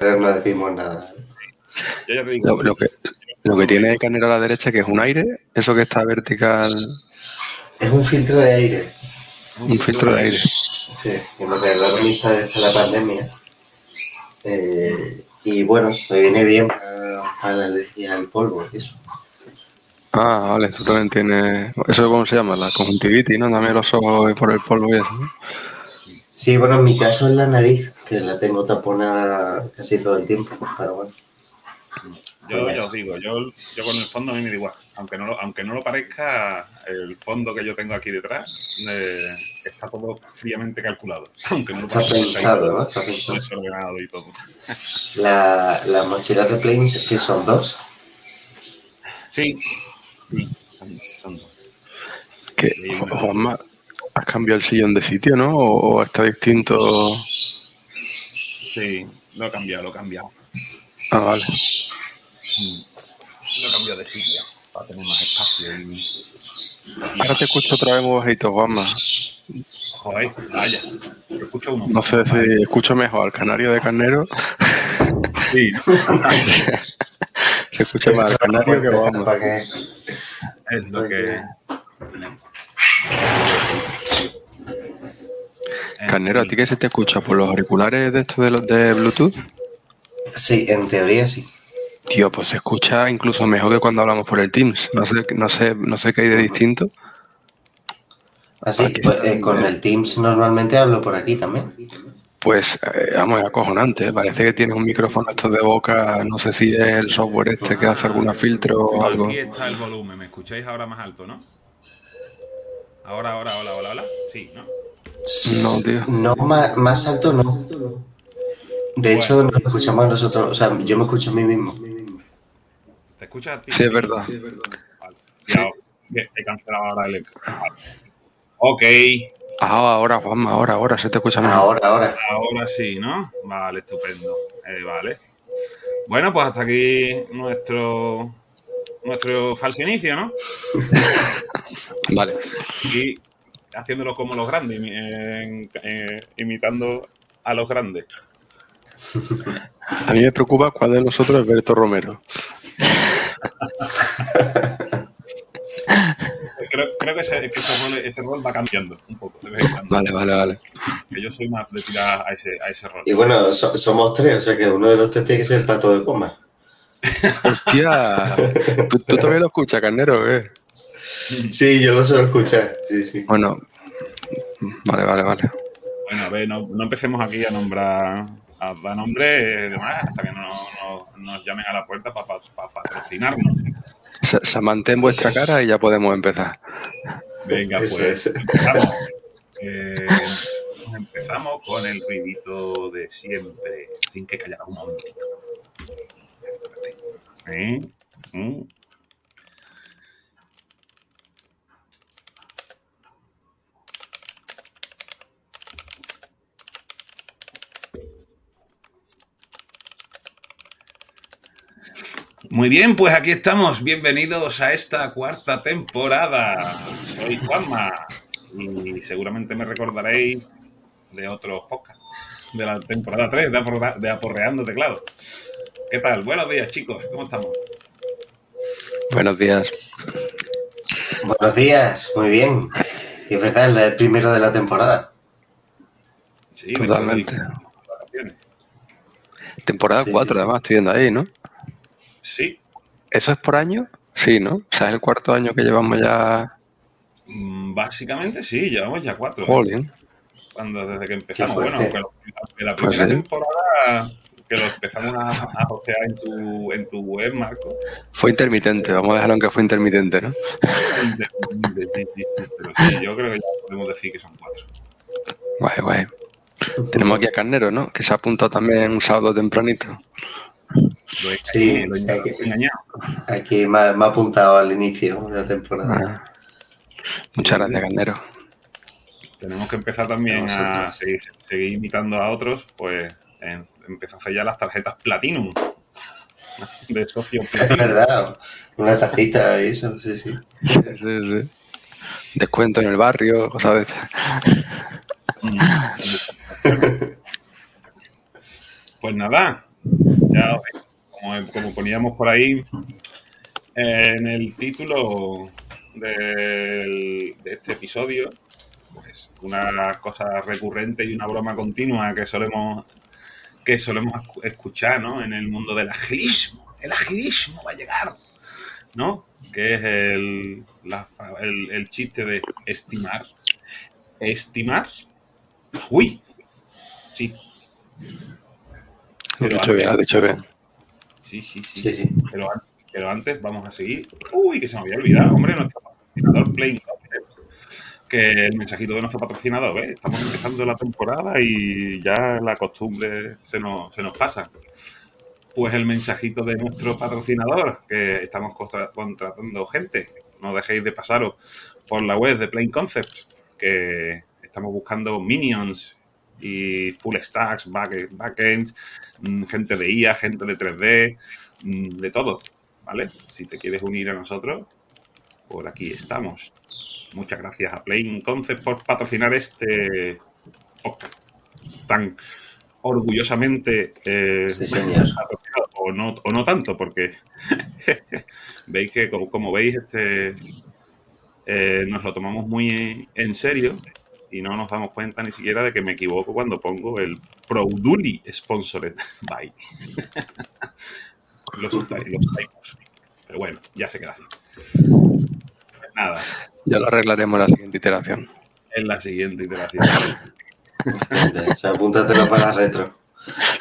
pero no decimos nada. Yo ya te digo, Lo, lo que, lo que tiene Carnero a la derecha, que es un aire, eso que está vertical, Es un filtro de aire. un filtro de aire. Sí, que me regalaron mis padres en la pandemia. Eh, y bueno, me viene bien para, la alergia al polvo eso. Ah, vale, tú también tienes. ¿Eso cómo se llama? La conjuntivitis, ¿no? También los ojos por el polvo y eso. ¿no? Sí, bueno, en mi caso es la nariz, que la tengo taponada casi todo el tiempo, pero bueno. yo ya os digo, yo, yo con el fondo a mí me da igual. Aunque no, lo, aunque no lo parezca, el fondo que yo tengo aquí detrás eh, está todo fríamente calculado. Aunque no lo Está parezca. pensado, ¿no? Está pensado. desordenado y todo. La, las mochilas de planes que son dos. Sí. sí, son- dos. Que. Juanma, has cambiado el sillón de sitio, ¿no? ¿O, o está distinto? Sí, lo he cambiado, lo he cambiado. Ah, vale. Mm. Lo he cambiado de sitio para tener más espacio. Y... Ahora te escucho otra vez muy bajito, Juanma. Joder, vaya. Yo escucho uno. No sé si escucho mejor al canario de carnero. Sí, Se escucha más al canario que Juanma. Es lo que. Carnero, ¿a ti qué se te escucha? ¿Por los auriculares de estos de los de Bluetooth? Sí, en teoría sí. Tío, pues se escucha incluso mejor que cuando hablamos por el Teams. No sé, no sé, no sé qué hay de distinto. Así, Aquí pues, eh, con el Teams normalmente hablo por aquí también. Pues, eh, vamos, es acojonante. ¿eh? Parece que tienes un micrófono estos de boca. No sé si es el software este que hace algún filtro o algo. Aquí está el volumen. ¿Me escucháis ahora más alto, no? Ahora, ahora, hola, hola, hola. Sí, ¿no? No, tío. No, más, más alto no. De hecho, Bueno. nos escuchamos nosotros, o sea, yo me escucho a mí mismo. ¿Te escuchas a ti? Sí, es verdad. Vale. Ya, bien, he cancelado ahora el eco. Vale. Ok, Ah, ahora, Juanma, ahora, ahora se te escucha mejor. Ahora, ahora. ahora sí, ¿no? Vale, estupendo. Eh, vale. Bueno, pues hasta aquí nuestro nuestro falso inicio, ¿no? Vale. Y haciéndolo como los grandes, eh, imitando a los grandes. A mí me preocupa cuál de nosotros es Berto Romero. Creo, creo que, ese, que ese, rol, ese rol va cambiando un poco. Vale, vale, vale. Que yo soy más de tirar a ese, a ese rol. Y bueno, so- somos tres, o sea que uno de los tres tiene que ser el pato de coma. Hostia, ¿tú, tú también lo escuchas, carnero? qué? Sí, yo lo suelo escuchar. Sí, sí. Bueno, vale, vale, vale. Bueno, a ver, no, no empecemos aquí a nombrar, a dar nombre y demás, hasta que no, no- nos llamen a la puerta para patrocinarnos. Se, se mantén vuestra cara y ya podemos empezar. Venga, Eso pues es. empezamos. Eh, empezamos con el ruidito de siempre, sin que callara un momentito. ¿Eh? ¿Mm? Muy bien, pues aquí estamos. Bienvenidos a esta cuarta temporada. Soy Juanma y seguramente me recordaréis de otros podcasts de la temporada 3 de, Aporra- de Aporreando Teclado. ¿Qué tal? Buenos días, chicos. ¿Cómo estamos? Buenos días. Buenos días, muy bien. Y es verdad, es el primero de la temporada. Sí, Totalmente. Temporada Sí, 4, sí, sí. además, estoy viendo ahí, ¿no? Sí, ¿Eso es por año? Sí, ¿no? O sea, es el cuarto año que llevamos ya. mm, básicamente sí, llevamos ya cuatro. ¿eh? Cuando, desde que empezamos. Bueno, aunque la, Pues primera temporada que lo empezamos a, a hostear en tu, en tu web, Marco. Fue intermitente, vamos a dejarlo en que fue intermitente, ¿no? Pero sí, yo creo que ya podemos decir que son cuatro. Guay, guay. Tenemos aquí a Carnero, ¿no? Que se ha apuntado también un sábado tempranito. Lo he Sí, lo he engañado. Aquí me, ha- me ha apuntado al inicio de la temporada. Ah. Muchas gracias, Carnero. Tenemos que empezar también a seguir, seguir imitando a otros, pues en- empezó a hacer las tarjetas Platinum. De socio Es Platinum. verdad, una tacita y eso, sí, sí. Sí, sí. Descuento en el barrio, cosas de estas. Pues nada, Ya, como, como poníamos por ahí eh, en el título de este episodio, pues una cosa recurrente y una broma continua que solemos que solemos escu- escuchar ¿no? en el mundo del agilismo. El agilismo va a llegar, ¿no? Que es el, el, el chiste de estimar. ¿Estimar? Uy, sí. Pero dicho bien, antes- has dicho bien. Sí, sí, sí. Sí, sí. Pero, an- pero antes vamos a seguir. Uy, que se me había olvidado, hombre, nuestro patrocinador Plain Concept. Que el mensajito de nuestro patrocinador, ¿ves? Estamos empezando la temporada y ya la costumbre se nos, se nos pasa. Pues el mensajito de nuestro patrocinador, que estamos contra- contratando gente. No dejéis de pasaros por la web de Plain Concepts, que estamos buscando minions y full stacks, back- backends, mm, gente de IA, gente de 3D, mm, de todo, ¿vale? Si te quieres unir a nosotros, por aquí estamos. Muchas gracias a Plain Concept por patrocinar este podcast. Están orgullosamente eh, Sí, o no, o no tanto, porque veis que, como, como veis, este eh, nos lo tomamos muy en serio y no nos damos cuenta ni siquiera de que me equivoco cuando pongo el Proudly Sponsored by. los, los typos. Pero bueno, ya se queda así. Nada, Ya lo arreglaremos en la siguiente iteración. en la siguiente iteración. O sea, apúntatelo para la retro.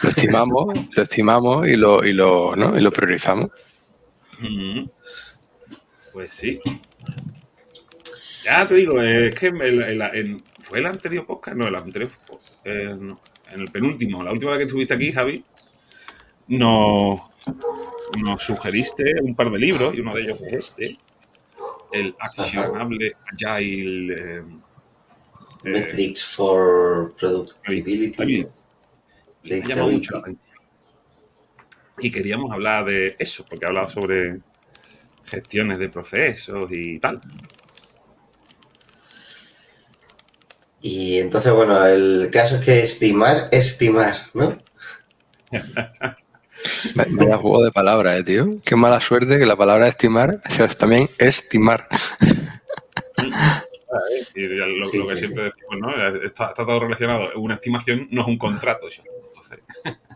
Lo estimamos, lo estimamos y lo, y lo, ¿no? y lo priorizamos. Ujú. Pues sí. Ya te digo, es que en- fue el anterior podcast, no, el anterior, eh, no, en el penúltimo, la última vez que estuviste aquí, Javi, nos, nos sugeriste un par de libros y uno de ellos es este, el accionable Agile. eh, eh, Metrics for Productivity. me llamado mucho la atención. Y queríamos hablar de eso, porque ha hablado sobre gestiones de procesos y tal. Y entonces, bueno, el caso es que estimar, estimar, ¿no? Da juego de palabras, eh, tío. Qué mala suerte que la palabra estimar sea también estimar. Y ya lo, Sí, lo que sí, siempre decimos, ¿no? Está, está todo relacionado. Una estimación no es un contrato. Entonces,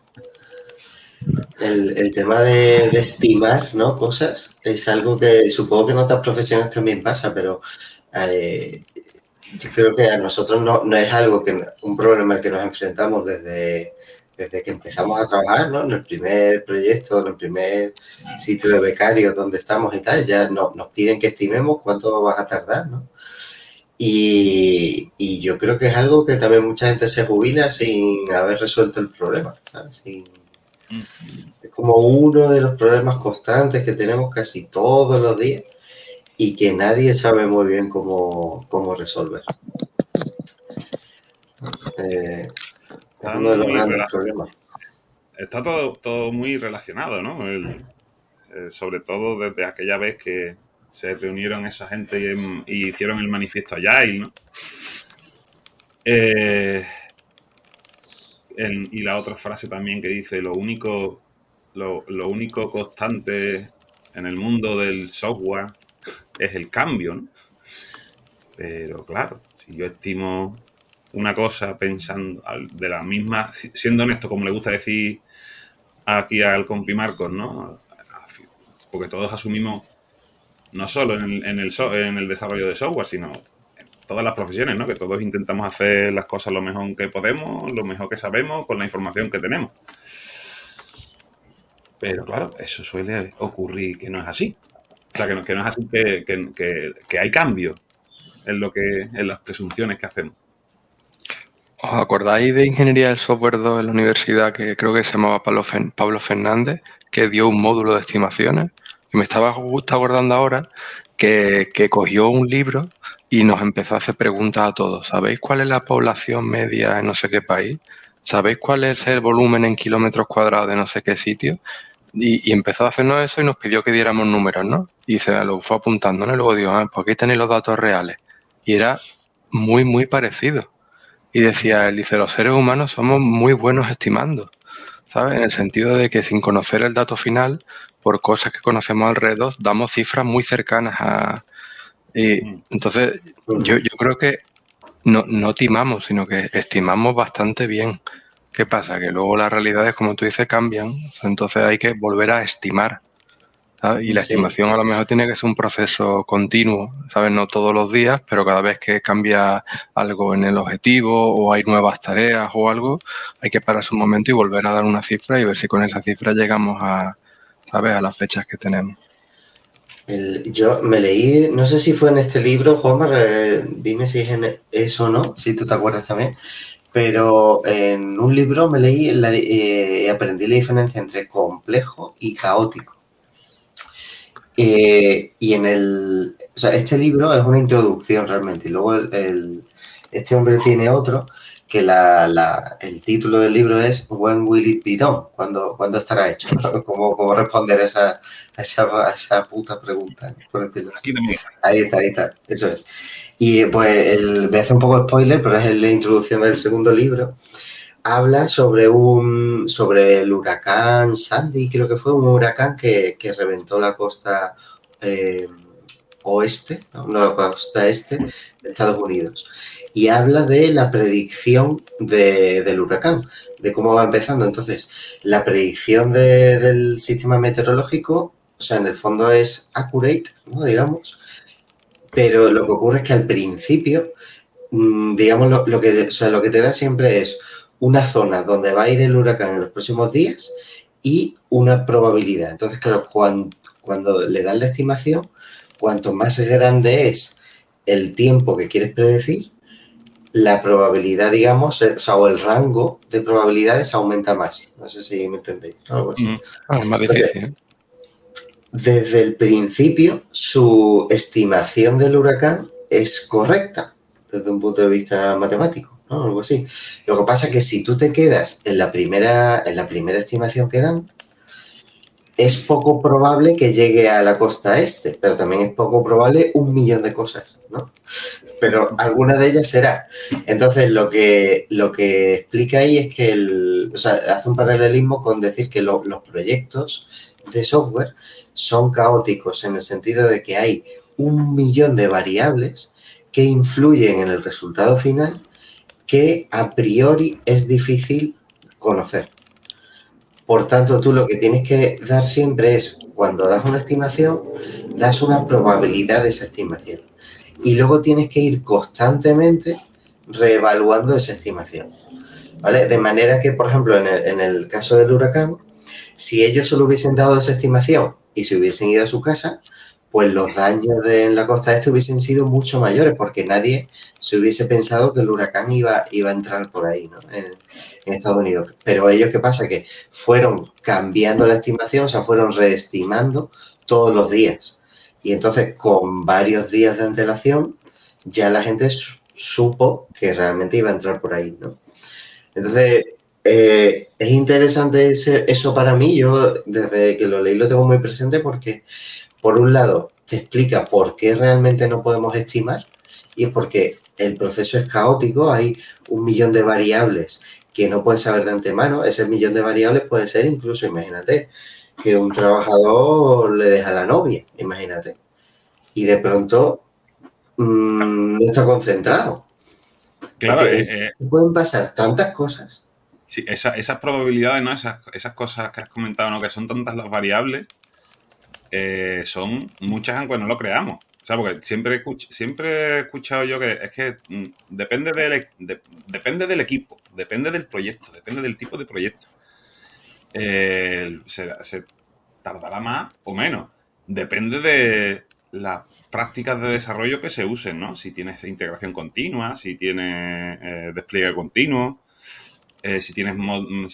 El, el tema de, de estimar, ¿no? Cosas es algo que supongo que en otras profesiones también pasa, pero eh, yo creo que a nosotros no, no es algo que un problema al que nos enfrentamos desde, desde que empezamos a trabajar, ¿no? En el primer proyecto, en el primer sitio de becarios donde estamos y tal, ya no- nos piden que estimemos cuánto vas a tardar, ¿no? Y, y yo creo que es algo que también mucha gente se jubila sin haber resuelto el problema, ¿sabes? Sin- es como uno de los problemas constantes que tenemos casi todos los días y que nadie sabe muy bien cómo, cómo resolver. Eh, es uno de los grandes problemas. está todo, todo muy relacionado, ¿no? El- eh, sobre todo desde aquella vez que se reunieron esa gente y, em- y hicieron el manifiesto Agile, ¿no? Eh, en- y la otra frase también que dice, lo único, lo, lo único constante en el mundo del software es el cambio, ¿no? Pero claro, si yo estimo una cosa pensando de la misma, si- siendo honesto, como le gusta decir aquí al compi Marcos, ¿no? Porque todos asumimos, no solo en el, en el, en el desarrollo de software, sino en todas las profesiones, ¿no? Que todos intentamos hacer las cosas lo mejor que podemos, lo mejor que sabemos, con la información que tenemos. Pero claro, eso suele ocurrir que no es así. O sea, que no, que es así, que, hay cambio en, lo que, en las presunciones que hacemos. ¿Os acordáis de Ingeniería del Software 2 en la universidad que creo que se llamaba Pablo, Fernández, que dio un módulo de estimaciones? Y me estaba justo acordando ahora que, cogió un libro y nos empezó a hacer preguntas a todos. ¿Sabéis cuál es la población media en no sé qué país? ¿Sabéis cuál es el volumen en kilómetros cuadrados de no sé qué sitio? Y empezó a hacernos eso y nos pidió que diéramos números, ¿no? Y se lo fue apuntando, ¿no? Y luego dijo, ah, pues aquí tenéis los datos reales. Y era muy, muy parecido. Y decía, él dice, los seres humanos somos muy buenos estimando. ¿sabes? En el sentido de que sin conocer el dato final, por cosas que conocemos alrededor, damos cifras muy cercanas a... Y entonces, yo, yo creo que no, no timamos, sino que estimamos bastante bien. ¿Qué pasa? Que luego las realidades, como tú dices, cambian. Entonces hay que volver a estimar. Y la estimación a lo mejor tiene que ser un proceso continuo, ¿sabes? No todos los días, pero cada vez que cambia algo en el objetivo o hay nuevas tareas o algo, hay que pararse un momento y volver a dar una cifra y ver si con esa cifra llegamos a, ¿sabes? A las fechas que tenemos. yo me leí, no sé si fue en este libro, Juanma, dime si es en eso o no, si tú te acuerdas también, pero en un libro me leí y eh, aprendí la diferencia entre complejo y caótico. Eh, y en el. O sea, este libro es una introducción realmente. Y luego el, este hombre tiene otro que la, el título del libro es When Will It Be Done? ¿Cuándo, estará hecho? ¿Cómo, responder a esa, esa, esa puta pregunta? ahí está, ahí está. Eso es. Y pues el, voy a hacer un poco de spoiler, pero es la introducción del segundo libro habla sobre un sobre el huracán Sandy, creo que fue un huracán que, reventó la costa eh, oeste, no, la costa este de Estados Unidos. Y habla de la predicción del huracán, de cómo va empezando. Entonces, la predicción del sistema meteorológico, o sea, en el fondo es accurate, ¿no? digamos, pero lo que ocurre es que al principio, mm, digamos, lo, que, lo que te da siempre es una zona donde va a ir el huracán en los próximos días y una probabilidad. Entonces, claro, cuando, le dan la estimación, cuanto más grande es el tiempo que quieres predecir, la probabilidad, digamos, eh, o, sea, o el rango de probabilidades aumenta más. No sé si me entendéis. Algo así. Ah, más difícil. desde el principio, su estimación del huracán es correcta desde un punto de vista matemático. Algo así. Lo que pasa es que si tú te quedas en la primera, en la primera estimación que dan, es poco probable que llegue a la costa este, pero también es poco probable un millón de cosas, ¿no? Pero alguna de ellas será. Entonces, lo que, lo que explica ahí es que el, o sea, hace un paralelismo con decir que los proyectos de software son caóticos en el sentido de que hay un millón de variables que influyen en el resultado final que a priori es difícil conocer. Por tanto, tú lo que tienes que dar siempre es, cuando das una estimación, das una probabilidad de esa estimación. Y luego tienes que ir constantemente reevaluando esa estimación. ¿Vale? De manera que, por ejemplo, en el, en el caso del huracán, si ellos solo hubiesen dado esa estimación y se hubiesen ido a su casa, pues los daños de, en la costa este hubiesen sido mucho mayores, porque nadie se hubiese pensado que el huracán iba, iba a entrar por ahí, ¿no? En, Estados Unidos. Pero ellos, ¿qué pasa? Que fueron cambiando la estimación, o sea, fueron reestimando todos los días. Y entonces, con varios días de antelación, ya la gente supo que realmente iba a entrar por ahí, ¿no? Entonces, eh, es interesante eso para mí. Yo, desde que lo leí, lo tengo muy presente porque por un lado, te explica por qué realmente no podemos estimar y es porque el proceso es caótico, hay un millón de variables que no puedes saber de antemano. Ese millón de variables puede ser incluso, imagínate, que un trabajador le deja a la novia, imagínate, y de pronto mm, no está concentrado. Claro, eh, eh, pueden pasar tantas cosas. Sí, esas probabilidades, ¿no? Esas, esas cosas que has comentado, ¿no? Que son tantas las variables, eh, son muchas aunque no lo creamos. O sea, porque siempre, siempre he escuchado yo que es que mm, depende, del, depende del equipo, depende del proyecto, depende del tipo de proyecto. Eh, se, tardará más o menos. Depende de las prácticas de desarrollo que se usen, ¿no? Si tienes integración continua, si tienes eh, despliegue continuo, si tienes mm,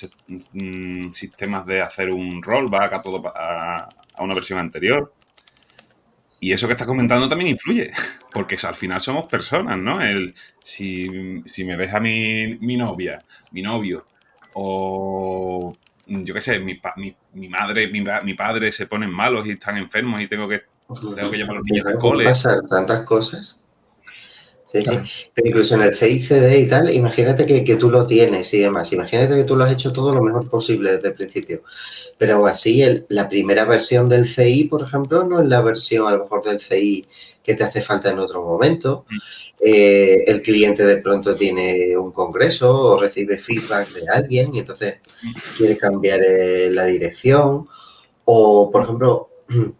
mm, sistemas de hacer un rollback a todo a, a una versión anterior. Y eso que estás comentando también influye, porque al final somos personas, ¿no? El, si, me ves a mi, mi novia, mi novio, o yo qué sé, mi, mi, madre, mi, padre se ponen malos y están enfermos y tengo que, tengo que llevar a los niños al cole. tantas cosas. Sí, sí. Pero incluso en el CICD y tal, imagínate que, que, tú lo tienes y demás. Imagínate que tú lo has hecho todo lo mejor posible desde el principio. Pero aún así, el, la primera versión del CI, por ejemplo, no es la versión a lo mejor del CI que te hace falta en otro momento. Eh, el cliente de pronto tiene un congreso o recibe feedback de alguien y entonces quiere cambiar eh, la dirección. O, por ejemplo,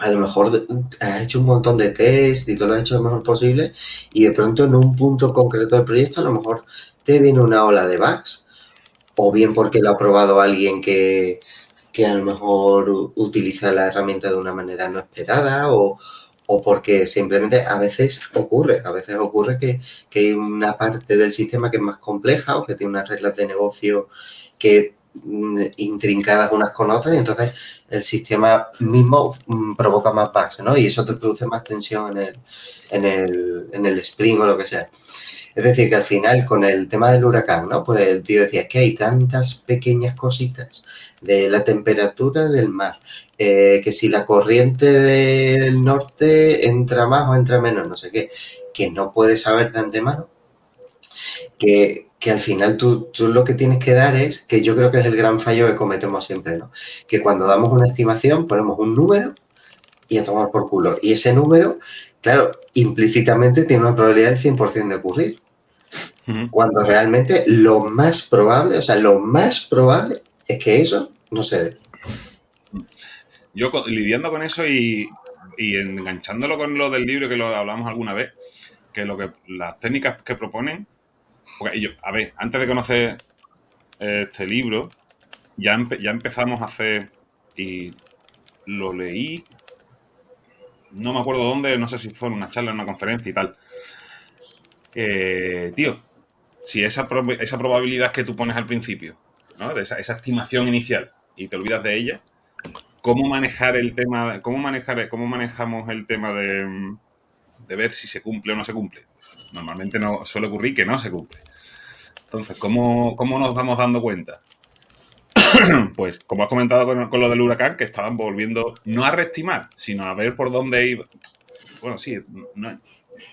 a lo mejor has hecho un montón de test y todo lo has hecho lo mejor posible y de pronto en un punto concreto del proyecto a lo mejor te viene una ola de bugs o bien porque lo ha probado alguien que, que a lo mejor utiliza la herramienta de una manera no esperada o, o porque simplemente a veces ocurre, a veces ocurre que, que, hay una parte del sistema que es más compleja o que tiene unas reglas de negocio que intrincadas unas con otras y entonces el sistema mismo mm, provoca más bugs, ¿no? Y eso te produce más tensión en el, en el, en el spring o lo que sea. Es decir, que al final, con el tema del huracán, ¿no? Pues el tío decía que hay tantas pequeñas cositas de la temperatura del mar, eh, que si la corriente del norte entra más o entra menos, no sé qué, que no puedes saber de antemano, que, que al final tú, tú, lo que tienes que dar es, que yo creo que es el gran fallo que cometemos siempre, ¿no? Que cuando damos una estimación ponemos un número y a tomar por culo. Y ese número, claro, implícitamente tiene una probabilidad del 100% de ocurrir. Uh -huh. Cuando realmente lo más probable, o sea, lo más probable es que eso no se dé. Yo lidiando con eso y, y enganchándolo con lo del libro que lo hablamos alguna vez, que lo que las técnicas que proponen porque yo, a ver, antes de conocer este libro, ya, empe ya empezamos a hacer, y lo leí, no me acuerdo dónde, no sé si fue en una charla, en una conferencia y tal. Eh, tío, si esa probabilidad que tú pones al principio, ¿no? de esa, esa, estimación inicial, y te olvidas de ella, ¿cómo manejar el tema, cómo, manejar, cómo manejamos el tema de, de ver si se cumple o no se cumple? Normalmente no suele ocurrir que no se cumple. Entonces, ¿cómo, cómo nos vamos dando cuenta? pues, como has comentado con, con, lo del huracán, que estaban volviendo no a reestimar, sino a ver por dónde iba. Bueno, sí, no,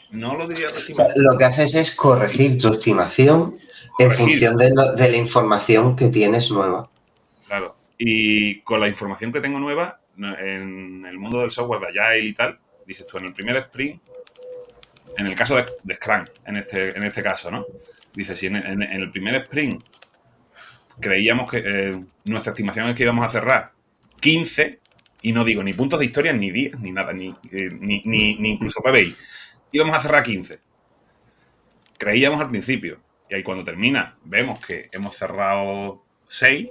no lo diría reestimar. Lo que haces es corregir tu estimación corregir. en función de, lo, de la información que tienes nueva. Claro. Y con la información que tengo nueva, en el mundo del software de Agile y tal, dices tú, en el primer sprint, en el caso de, de Scrum, en este, en este caso, ¿no? Dice, si en, el primer sprint creíamos que eh, nuestra estimación es que íbamos a cerrar 15, y no digo ni puntos de historia, ni días, ni nada, ni, eh, ni, ni, ni, incluso PBI, íbamos a cerrar 15. Creíamos al principio, y ahí cuando termina vemos que hemos cerrado 6.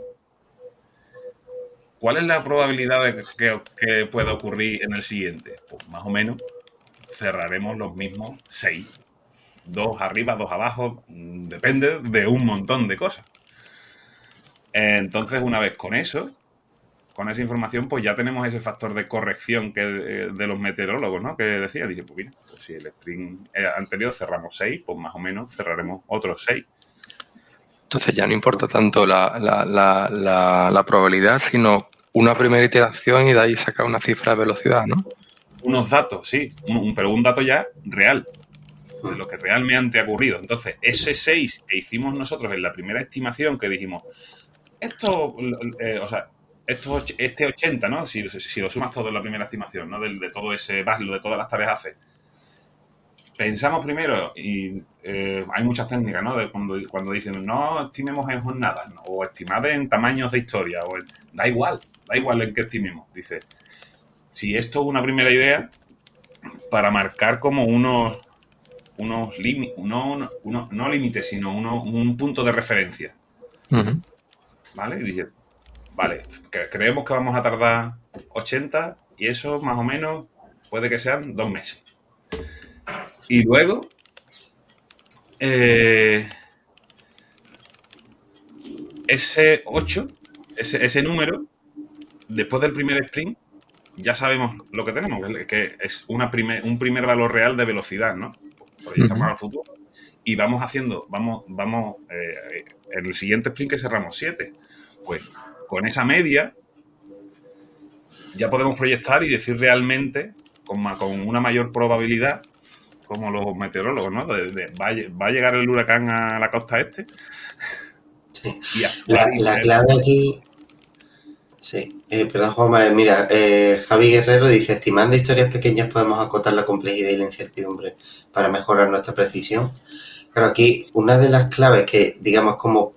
¿Cuál es la probabilidad de que, que pueda ocurrir en el siguiente? Pues más o menos cerraremos los mismos 6 dos arriba, dos abajo, depende de un montón de cosas. Entonces, una vez con eso, con esa información, pues ya tenemos ese factor de corrección que eh, de los meteorólogos, ¿no? Que decía, dice, pues mira, pues si el sprint eh, anterior cerramos seis, pues más o menos cerraremos otros seis. Entonces ya no importa tanto la, la, la, la, la probabilidad, sino una primera iteración y de ahí sacar una cifra de velocidad, ¿no? Unos datos, sí, un, pero un dato ya real, de lo que realmente ha ocurrido. Entonces, ese 6 que hicimos nosotros en la primera estimación, que dijimos, esto, eh, o sea, esto, este 80, ¿no? Si, si, lo sumas todo en la primera estimación, ¿no? De, de todo ese backlog, de todas las tareas hace. Pensamos primero, y eh, hay muchas técnicas, ¿no? De cuando, cuando dicen, no estimemos en jornadas, ¿no? o estimad en tamaños de historia, o da igual, da igual en qué estimemos. Dice, si esto es una primera idea, para marcar como unos, unos límites, no, no límites, sino uno, un punto de referencia. Uh -huh. ¿Vale? Y dije, vale, creemos que vamos a tardar 80 y eso más o menos puede que sean dos meses. Y luego, eh, ese 8, ese, ese número, después del primer sprint, ya sabemos lo que tenemos, que es una primer, un primer valor real de velocidad, ¿no? Proyectamos uh -huh. al futuro y vamos haciendo, vamos, vamos, eh, en el siguiente sprint que cerramos 7, pues con esa media ya podemos proyectar y decir realmente, con, con una mayor probabilidad, como los meteorólogos, ¿no? va, a llegar el huracán a la costa este. Sí. la, clave aquí. Sí, eh, perdón, Juanma, mira, eh, Javi Guerrero dice: estimando historias pequeñas, podemos acotar la complejidad y la incertidumbre para mejorar nuestra precisión. Pero aquí, una de las claves que, digamos, como,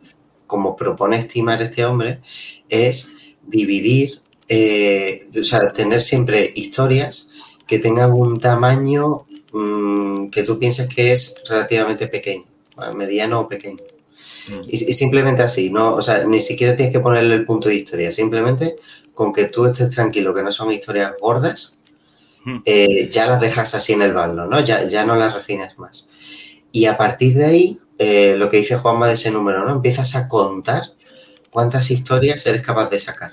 como propone estimar este hombre, es dividir, eh, o sea, tener siempre historias que tengan un tamaño Mm, que tú pienses que es relativamente pequeño, mediano o pequeño. Mm. Y, simplemente así, ¿no? O sea, ni siquiera tienes que ponerle el punto de historia, simplemente con que tú estés tranquilo, que no son historias gordas, mm. eh, ya las dejas así en el baldo, ¿no? Ya, ya no las refines más. Y a partir de ahí, eh, lo que dice Juanma de ese número, ¿no? Empiezas a contar cuántas historias eres capaz de sacar.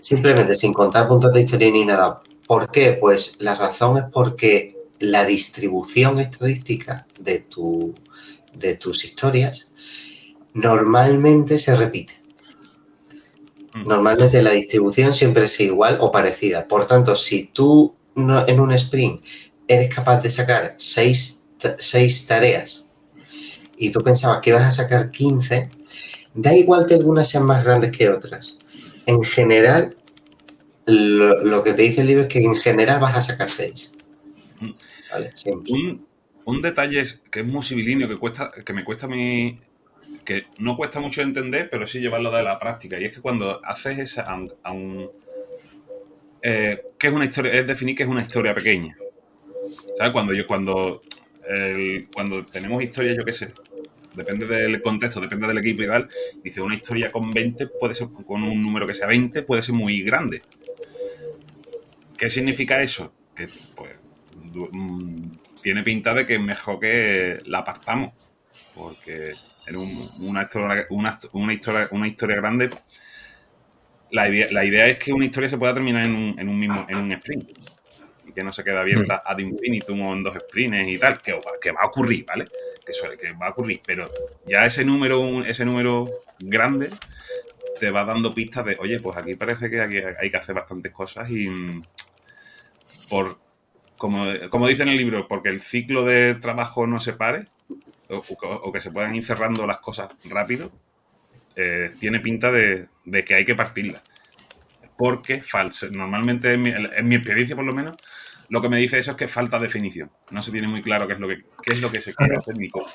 Simplemente sin contar puntos de historia ni nada. ¿Por qué? Pues la razón es porque la distribución estadística de, tu, de tus historias normalmente se repite. Mm. Normalmente la distribución siempre es igual o parecida. Por tanto, si tú en un sprint eres capaz de sacar seis, tareas y tú pensabas que ibas a sacar 15, da igual que algunas sean más grandes que otras. En general, lo, lo que te dice el libro es que en general vas a sacar 6. Un, detalle que es muy civilíneo, que, cuesta, que me cuesta a mí, que no cuesta mucho entender, pero sí llevarlo de la práctica. Y es que cuando haces esa, a un, eh, ¿qué es una historia? Es definir que es una historia pequeña. ¿Sabes? Cuando yo, cuando, cuando tenemos historias, yo qué sé, depende del contexto, depende del equipo y tal, dice una historia con 20 puede ser, con un número que sea 20 puede ser muy grande. ¿Qué significa eso? Que pues Mm, tiene pinta de que es mejor que la apartamos. Porque en una, historia, una, historia, una historia grande, la idea, la idea es que una historia se pueda terminar en un, en un mismo en un sprint. Y que no se quede abierta mm. ad infinitum o en dos sprints y tal, que, que va a ocurrir, ¿vale? Que, suele, que va a ocurrir. Pero ya ese número, ese número grande te va dando pistas de, oye, pues aquí parece que aquí hay que hacer bastantes cosas y mm, por como, dice en el libro, porque el ciclo de trabajo no se pare o, que se puedan ir cerrando las cosas rápido, eh, tiene pinta de, que hay que partirla. Porque falsa. Normalmente, en mi, experiencia por lo menos, lo que me dice eso es que falta definición. No se tiene muy claro qué es lo que, es lo que se quiere hacer ni cómo.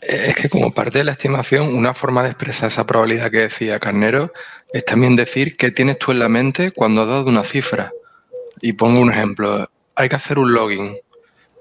Es que como parte de la estimación, una forma de expresar esa probabilidad que decía Carnero es también decir qué tienes tú en la mente cuando has dado una cifra. Y pongo un ejemplo, hay que hacer un login.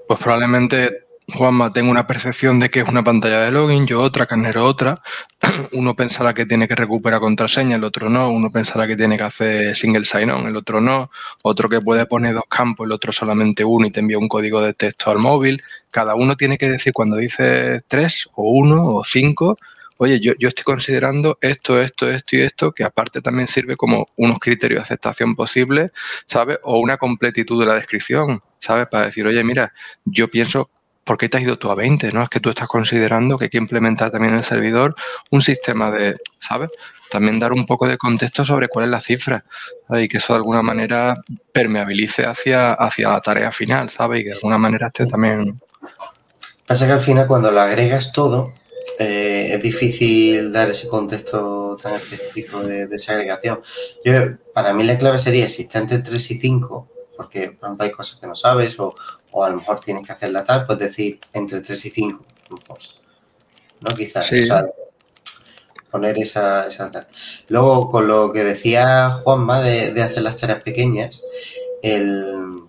Pues probablemente Juanma tenga una percepción de que es una pantalla de login, yo otra, Carnero otra. Uno pensará que tiene que recuperar contraseña, el otro no. Uno pensará que tiene que hacer single sign-on, el otro no. Otro que puede poner dos campos, el otro solamente uno y te envía un código de texto al móvil. Cada uno tiene que decir cuando dice tres o uno o cinco, oye, yo, yo estoy considerando esto, esto, esto y esto, que aparte también sirve como unos criterios de aceptación posibles, ¿sabes? O una completitud de la descripción, ¿sabes? Para decir, oye, mira, yo pienso, ¿por qué te has ido tú a 20? ¿No? Es que tú estás considerando que hay que implementar también en el servidor un sistema de, ¿sabes? También dar un poco de contexto sobre cuál es la cifra y que eso de alguna manera permeabilice hacia, hacia la tarea final, ¿sabes? Y que de alguna manera esté también... Pasa que al final cuando lo agregas todo, eh, es difícil dar ese contexto tan específico de, desagregación. Yo, para mí la clave sería entre 3 y 5, porque por ejemplo hay cosas que no sabes o, a lo mejor tienes que hacerla tal, pues decir entre 3 y 5. ¿No? Quizás. poner esa, esa tal. Luego, con lo que decía Juanma de, de hacer las tareas pequeñas, el,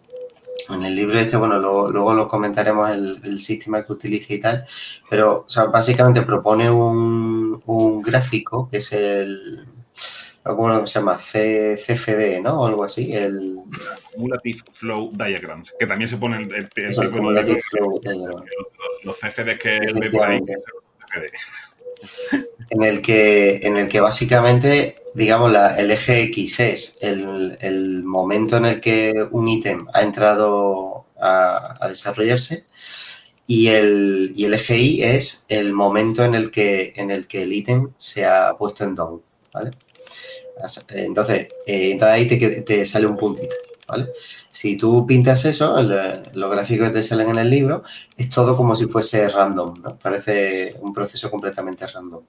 en el libro este, bueno, luego, lo comentaremos el, sistema que utiliza y tal, pero básicamente propone un, gráfico que es el, ¿cómo se llama? CFD, ¿no? O algo así. El... Cumulative Flow Diagrams, que también se pone el, el, Cumulative Flow Diagrams. Los, CFD que el de por ahí, En el que, en el que básicamente digamos, el eje X es el, momento en el que un ítem ha entrado a, desarrollarse y el, el, eje Y es el momento en el que, en el, que el ítem se ha puesto en down, ¿vale? Entonces, eh, entonces ahí te, te, sale un puntito, ¿vale? Si tú pintas eso, el- los gráficos que te salen en el libro, es todo como si fuese random, ¿no? Parece un proceso completamente random.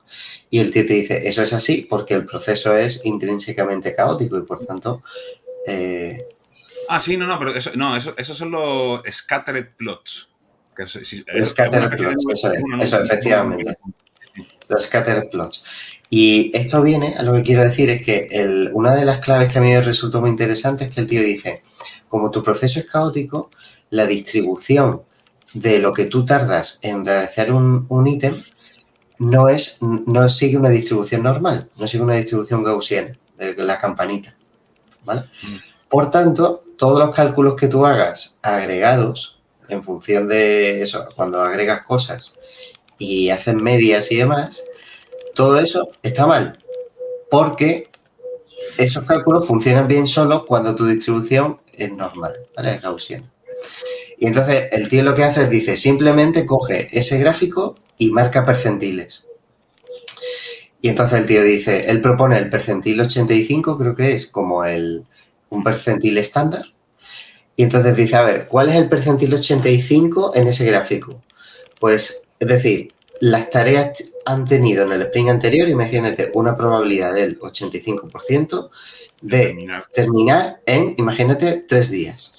Y el tío te dice, eso es así porque el proceso es intrínsecamente caótico y por tanto... eh, Ah, sí, no, no, pero eso, no, eso, esos son los scattered plots. Que es- Scattered de- plots, eso es, eso, efectivamente. los scattered plots. Y esto viene, a lo que quiero decir es que el- una de las claves que a mí me resultó muy interesante es que el tío dice, como tu proceso es caótico, la distribución de lo que tú tardas en realizar un, un ítem no es no sigue una distribución normal, no sigue una distribución gaussiana de la campanita, ¿vale? Mm. Por tanto, todos los cálculos que tú hagas agregados en función de eso, cuando agregas cosas y haces medias y demás, todo eso está mal, porque esos cálculos funcionan bien solo cuando tu distribución es normal, ¿vale? Es gaussiana. Y entonces el tío lo que hace es dice, simplemente coge ese gráfico y marca percentiles. Y entonces el tío dice, él propone el percentil 85, creo que es como el, un percentil estándar. Y entonces dice, a ver, ¿cuál es el percentil 85 en ese gráfico? Pues, es decir, las tareas han tenido en el sprint anterior, imagínate, una probabilidad del 85% de Terminar. terminar en, imagínate, tres días.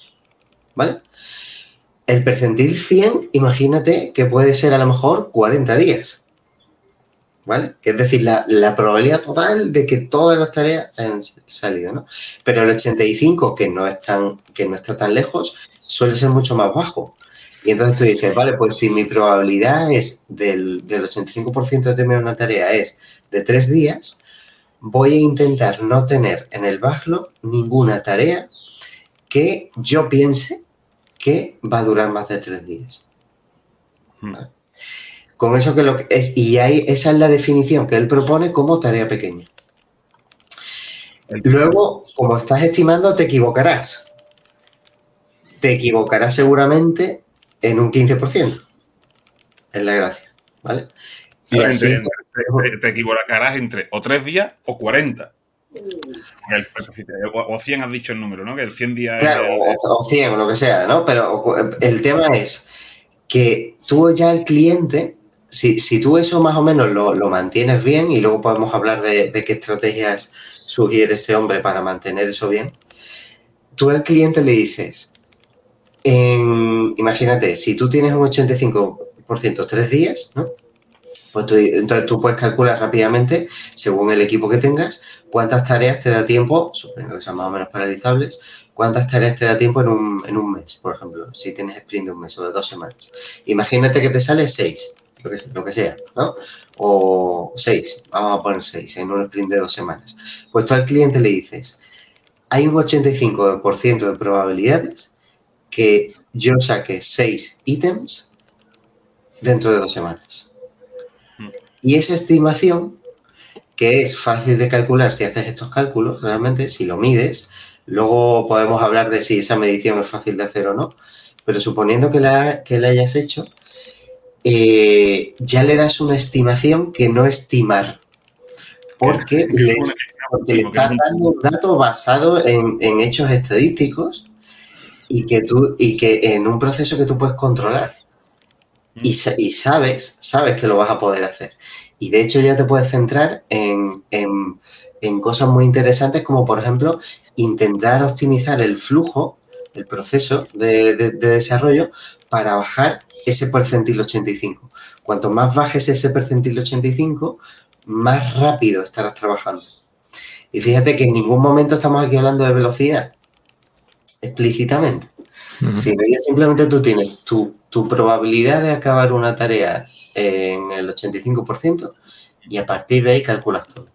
¿Vale? El percentil 100, imagínate que puede ser a lo mejor 40 días. ¿Vale? Que es decir, la, la probabilidad total de que todas las tareas hayan salido, ¿no? Pero el 85, que no, es tan, que no está tan lejos, suele ser mucho más bajo. Y entonces tú dices, vale, pues si mi probabilidad es del, del 85% de terminar una tarea es de tres días, voy a intentar no tener en el backlog ninguna tarea que yo piense que va a durar más de tres días. Hmm. ¿Vale? Con eso que lo que es, y ahí esa es la definición que él propone como tarea pequeña. Luego, como estás estimando, te equivocarás. Te equivocarás seguramente en un 15%. Es la gracia, ¿vale? Y Entre- así, entre- te, te equivocarás entre o tres días o 40. Porque el- o, o 100 has dicho el número, ¿no? Que el 100 días es Claro, el- o 100 o lo que sea, ¿no? Pero el tema es que tú ya el cliente, si, si tú eso más o menos lo, lo mantienes bien y luego podemos hablar de, de qué estrategias sugiere este hombre para mantener eso bien, tú al cliente le dices, imagínate, si tú tienes un 85% tres días, ¿no? Pues tú, entonces tú puedes calcular rápidamente, según el equipo que tengas, cuántas tareas te da tiempo, suponiendo que sean más o menos paralizables, cuántas tareas te da tiempo en un, en un mes, por ejemplo, si tienes sprint de un mes o de dos semanas. Imagínate que te sale seis, lo que, lo que sea, ¿no? O seis, vamos a poner seis en un sprint de dos semanas. Pues tú al cliente le dices, hay un 85% de probabilidades que yo saque seis ítems dentro de dos semanas. Y esa estimación, que es fácil de calcular si haces estos cálculos, realmente, si lo mides, luego podemos hablar de si esa medición es fácil de hacer o no, pero suponiendo que la, que la hayas hecho, eh, ya le das una estimación que no estimar. Porque le, porque le estás dando un dato basado en, en hechos estadísticos y que tú y que en un proceso que tú puedes controlar y, y sabes sabes que lo vas a poder hacer. Y de hecho ya te puedes centrar en, en- en cosas muy interesantes como por ejemplo intentar optimizar el flujo el proceso de, de- de desarrollo para bajar ese percentil 85 cuanto más bajes ese percentil 85 más rápido estarás trabajando. Y fíjate que en ningún momento estamos aquí hablando de velocidad explícitamente Ujú. si ya simplemente tú tienes tu, tu probabilidad de acabar una tarea en el 85% y a partir de ahí calculas todo.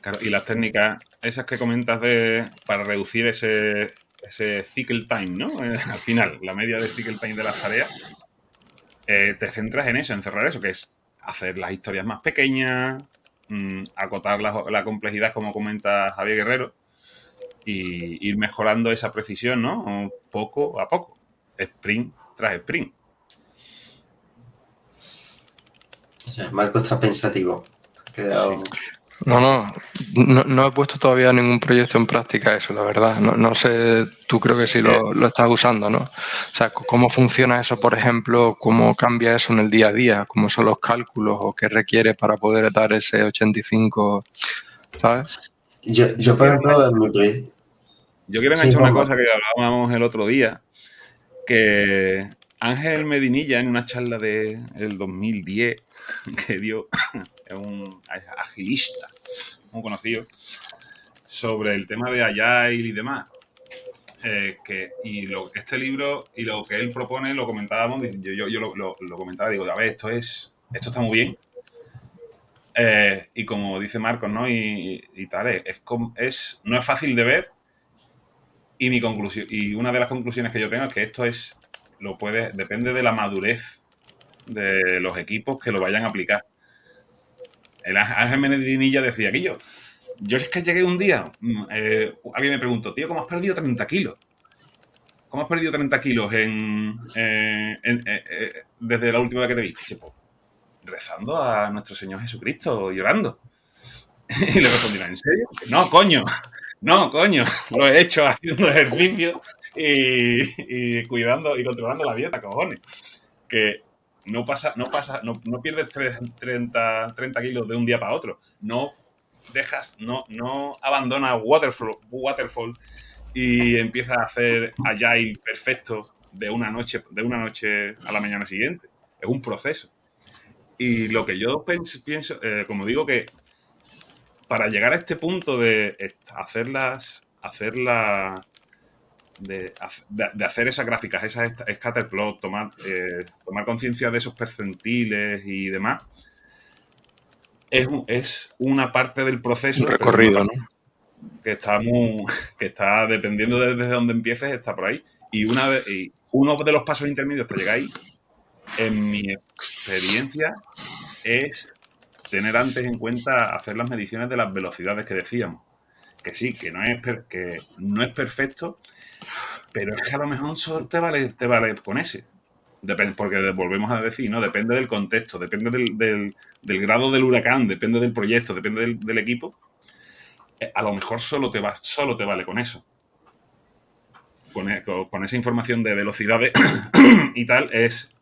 Claro, y las técnicas, esas que comentas de para reducir ese, ese cycle time, ¿no? Eh, al final, la media de cycle time de las tareas, eh, te centras en eso, en cerrar eso, que es hacer las historias más pequeñas, mm, acotar la, la complejidad, como comenta Javier Guerrero, y ir mejorando esa precisión, ¿no? Poco a poco, sprint tras sprint. Marco está pensativo. Quedado- No, no, no, he puesto todavía ningún proyecto en práctica eso, la verdad. No, sé, tú creo que sí lo, lo, estás usando, ¿no? O sea, ¿cómo funciona eso, por ejemplo? ¿Cómo cambia eso en el día a día? ¿Cómo son los cálculos o qué requiere para poder dar ese 85, ¿sabes? Yo, yo por ejemplo, Yo quiero enganchar una cosa que hablábamos el otro día, que Ángel Medinilla en una charla del el 2010 que dio es un agilista muy conocido, sobre el tema de Agile y demás. Eh, que, y lo, este libro y lo que él propone lo comentábamos, yo, yo, yo lo, lo, comentaba, digo, a ver, esto es, esto está muy bien. Eh, y como dice Marcos, ¿no? Y, y tal, es, es, no es fácil de ver. Y mi conclusión, y una de las conclusiones que yo tengo es que esto es, lo puede, depende de la madurez de los equipos que lo vayan a aplicar. El Ángel Menedinilla decía que yo, yo es que llegué un día, mm, eh, alguien me preguntó, tío, ¿cómo has perdido 30 kilos? ¿Cómo has perdido 30 kilos en, eh, eh, desde la última vez que te vi? Pues, rezando a nuestro Señor Jesucristo, llorando. y le respondí, ¿en serio? No, coño, no, coño, lo he hecho haciendo ejercicio y, cuidando y controlando la dieta, cojones. Que no pasa, no pasa, no, no pierdes 30, 30 kilos de un día para otro. No dejas, no, no abandona Waterfall, Waterfall y empiezas a hacer agile perfecto de una noche, de una noche a la mañana siguiente. Es un proceso. Y lo que yo pienso, eh, como digo, que para llegar a este punto de hacerlas, hacerlas de, hacer esas gráficas, esas scatterplot, tomar, eh, tomar conciencia de esos percentiles y demás, es, es una parte del proceso. recorrido, ¿no? Que está, que está dependiendo de desde dónde empieces, está por ahí. Y, una y uno de los pasos intermedios que llegáis, en mi experiencia, es tener antes en cuenta hacer las mediciones de las velocidades que decíamos. Que sí, que no es, que no es perfecto, pero es que a lo mejor te vale, te vale con ese. Depende, porque volvemos a decir, ¿no? Depende del contexto, depende del, grado del huracán, depende del proyecto, depende del, equipo. Eh, a lo mejor solo te, va, solo te vale con eso. Con, e, esa información de velocidades y tal, es,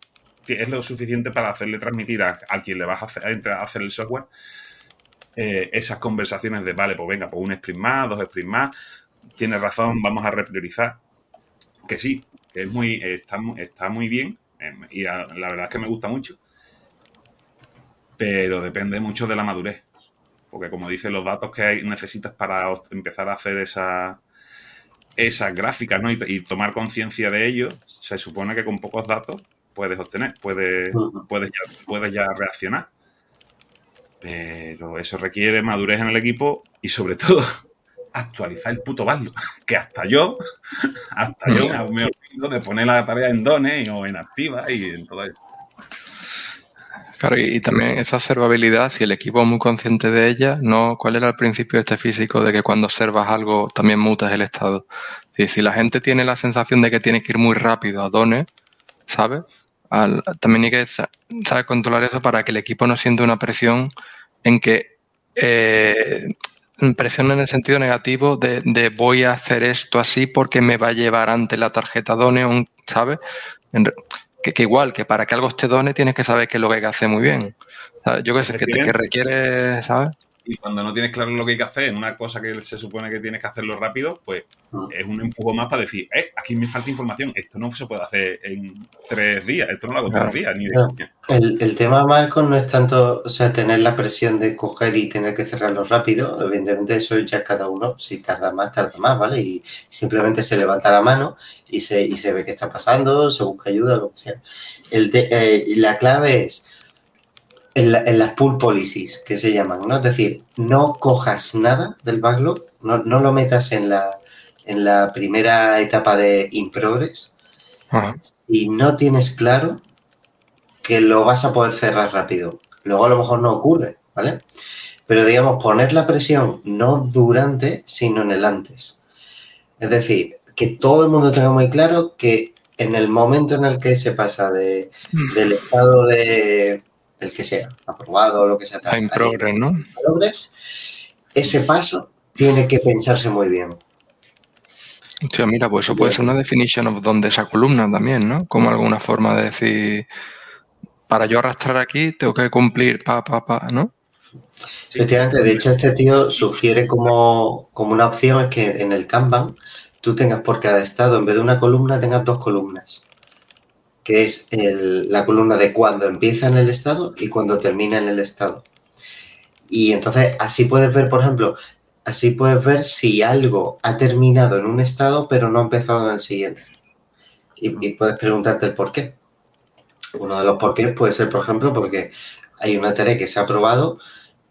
es lo suficiente para hacerle transmitir a, quien le vas a hacer, a hacer el software eh, esas conversaciones de, vale, pues venga, pues un sprint más, dos sprints más, tienes razón, vamos a repriorizar. Que sí, es muy, está, está muy bien em, y la verdad es que me gusta mucho. Pero depende mucho de la madurez. Porque como dicen los datos que hay, necesitas para empezar a hacer esa, esas gráficas ¿no? y, tomar conciencia de ello, se supone que con pocos datos puedes obtener, puedes, puedes, ya, puedes ya reaccionar. Pero eso requiere madurez en el equipo y sobre todo actualizar el puto barlo. Que hasta yo, hasta yo me, olvido de poner la tarea en Done o en activa y en todo eso. Claro, y, también esa observabilidad, si el equipo es muy consciente de ella, no, ¿cuál era el principio este físico de que cuando observas algo también mutas el estado? si la gente tiene la sensación de que tiene que ir muy rápido a Done, ¿sabes? También hay que saber controlar eso para que el equipo no siente una presión en que eh, presión en el sentido negativo de, voy a hacer esto así porque me va a llevar ante la tarjeta Done, ¿sabes? Que, igual, que para que algo esté Done tienes que saber qué es lo que hay que hacer muy bien. Yo qué sé, que, que requiere, ¿sabes? Y cuando no tienes claro lo que hay que hacer en una cosa que se supone que tienes que hacerlo rápido, pues ah. es un empujón más para decir, eh, aquí me falta información, esto no se puede hacer en tres días, esto no lo hago en tres días. Ni el, el, tema, Marcos, no es tanto, o sea, tener la presión de coger y tener que cerrarlo rápido, evidentemente eso ya cada uno, si tarda más, tarda más, ¿vale? Y simplemente se levanta la mano y se, y se ve qué está pasando, se busca ayuda, lo que sea. El eh, la clave es en, las pool policies que se llaman, ¿no? Es decir, no cojas nada del backlog, no, lo metas en la, en la primera etapa de in progress y no tienes claro que lo vas a poder cerrar rápido. Luego a lo mejor no ocurre, ¿vale? Pero digamos, poner la presión no durante, sino en el antes. Es decir, que todo el mundo tenga muy claro que en el momento en el que se pasa de, mm. del estado de el que sea, aprobado o lo que sea. en progress, ¿no? Progress, ese paso tiene que pensarse muy bien. Sí, mira, pues eso puede ser una definition of donde esa columna también, ¿no? Como alguna forma de decir, para yo arrastrar aquí tengo que cumplir pa, pa, pa, ¿no? Efectivamente, de hecho este tío sugiere como, como una opción es que en el Kanban tú tengas por cada estado, en vez de una columna, tengas dos columnas, que es la columna de cuando empieza en el estado y cuando termina en el estado. Y entonces así puedes ver, por ejemplo, así puedes ver si algo ha terminado en un estado pero no ha empezado en el siguiente. Y, y puedes preguntarte el por qué. Uno de los por qué puede ser, por ejemplo, porque hay una tarea que se ha aprobado,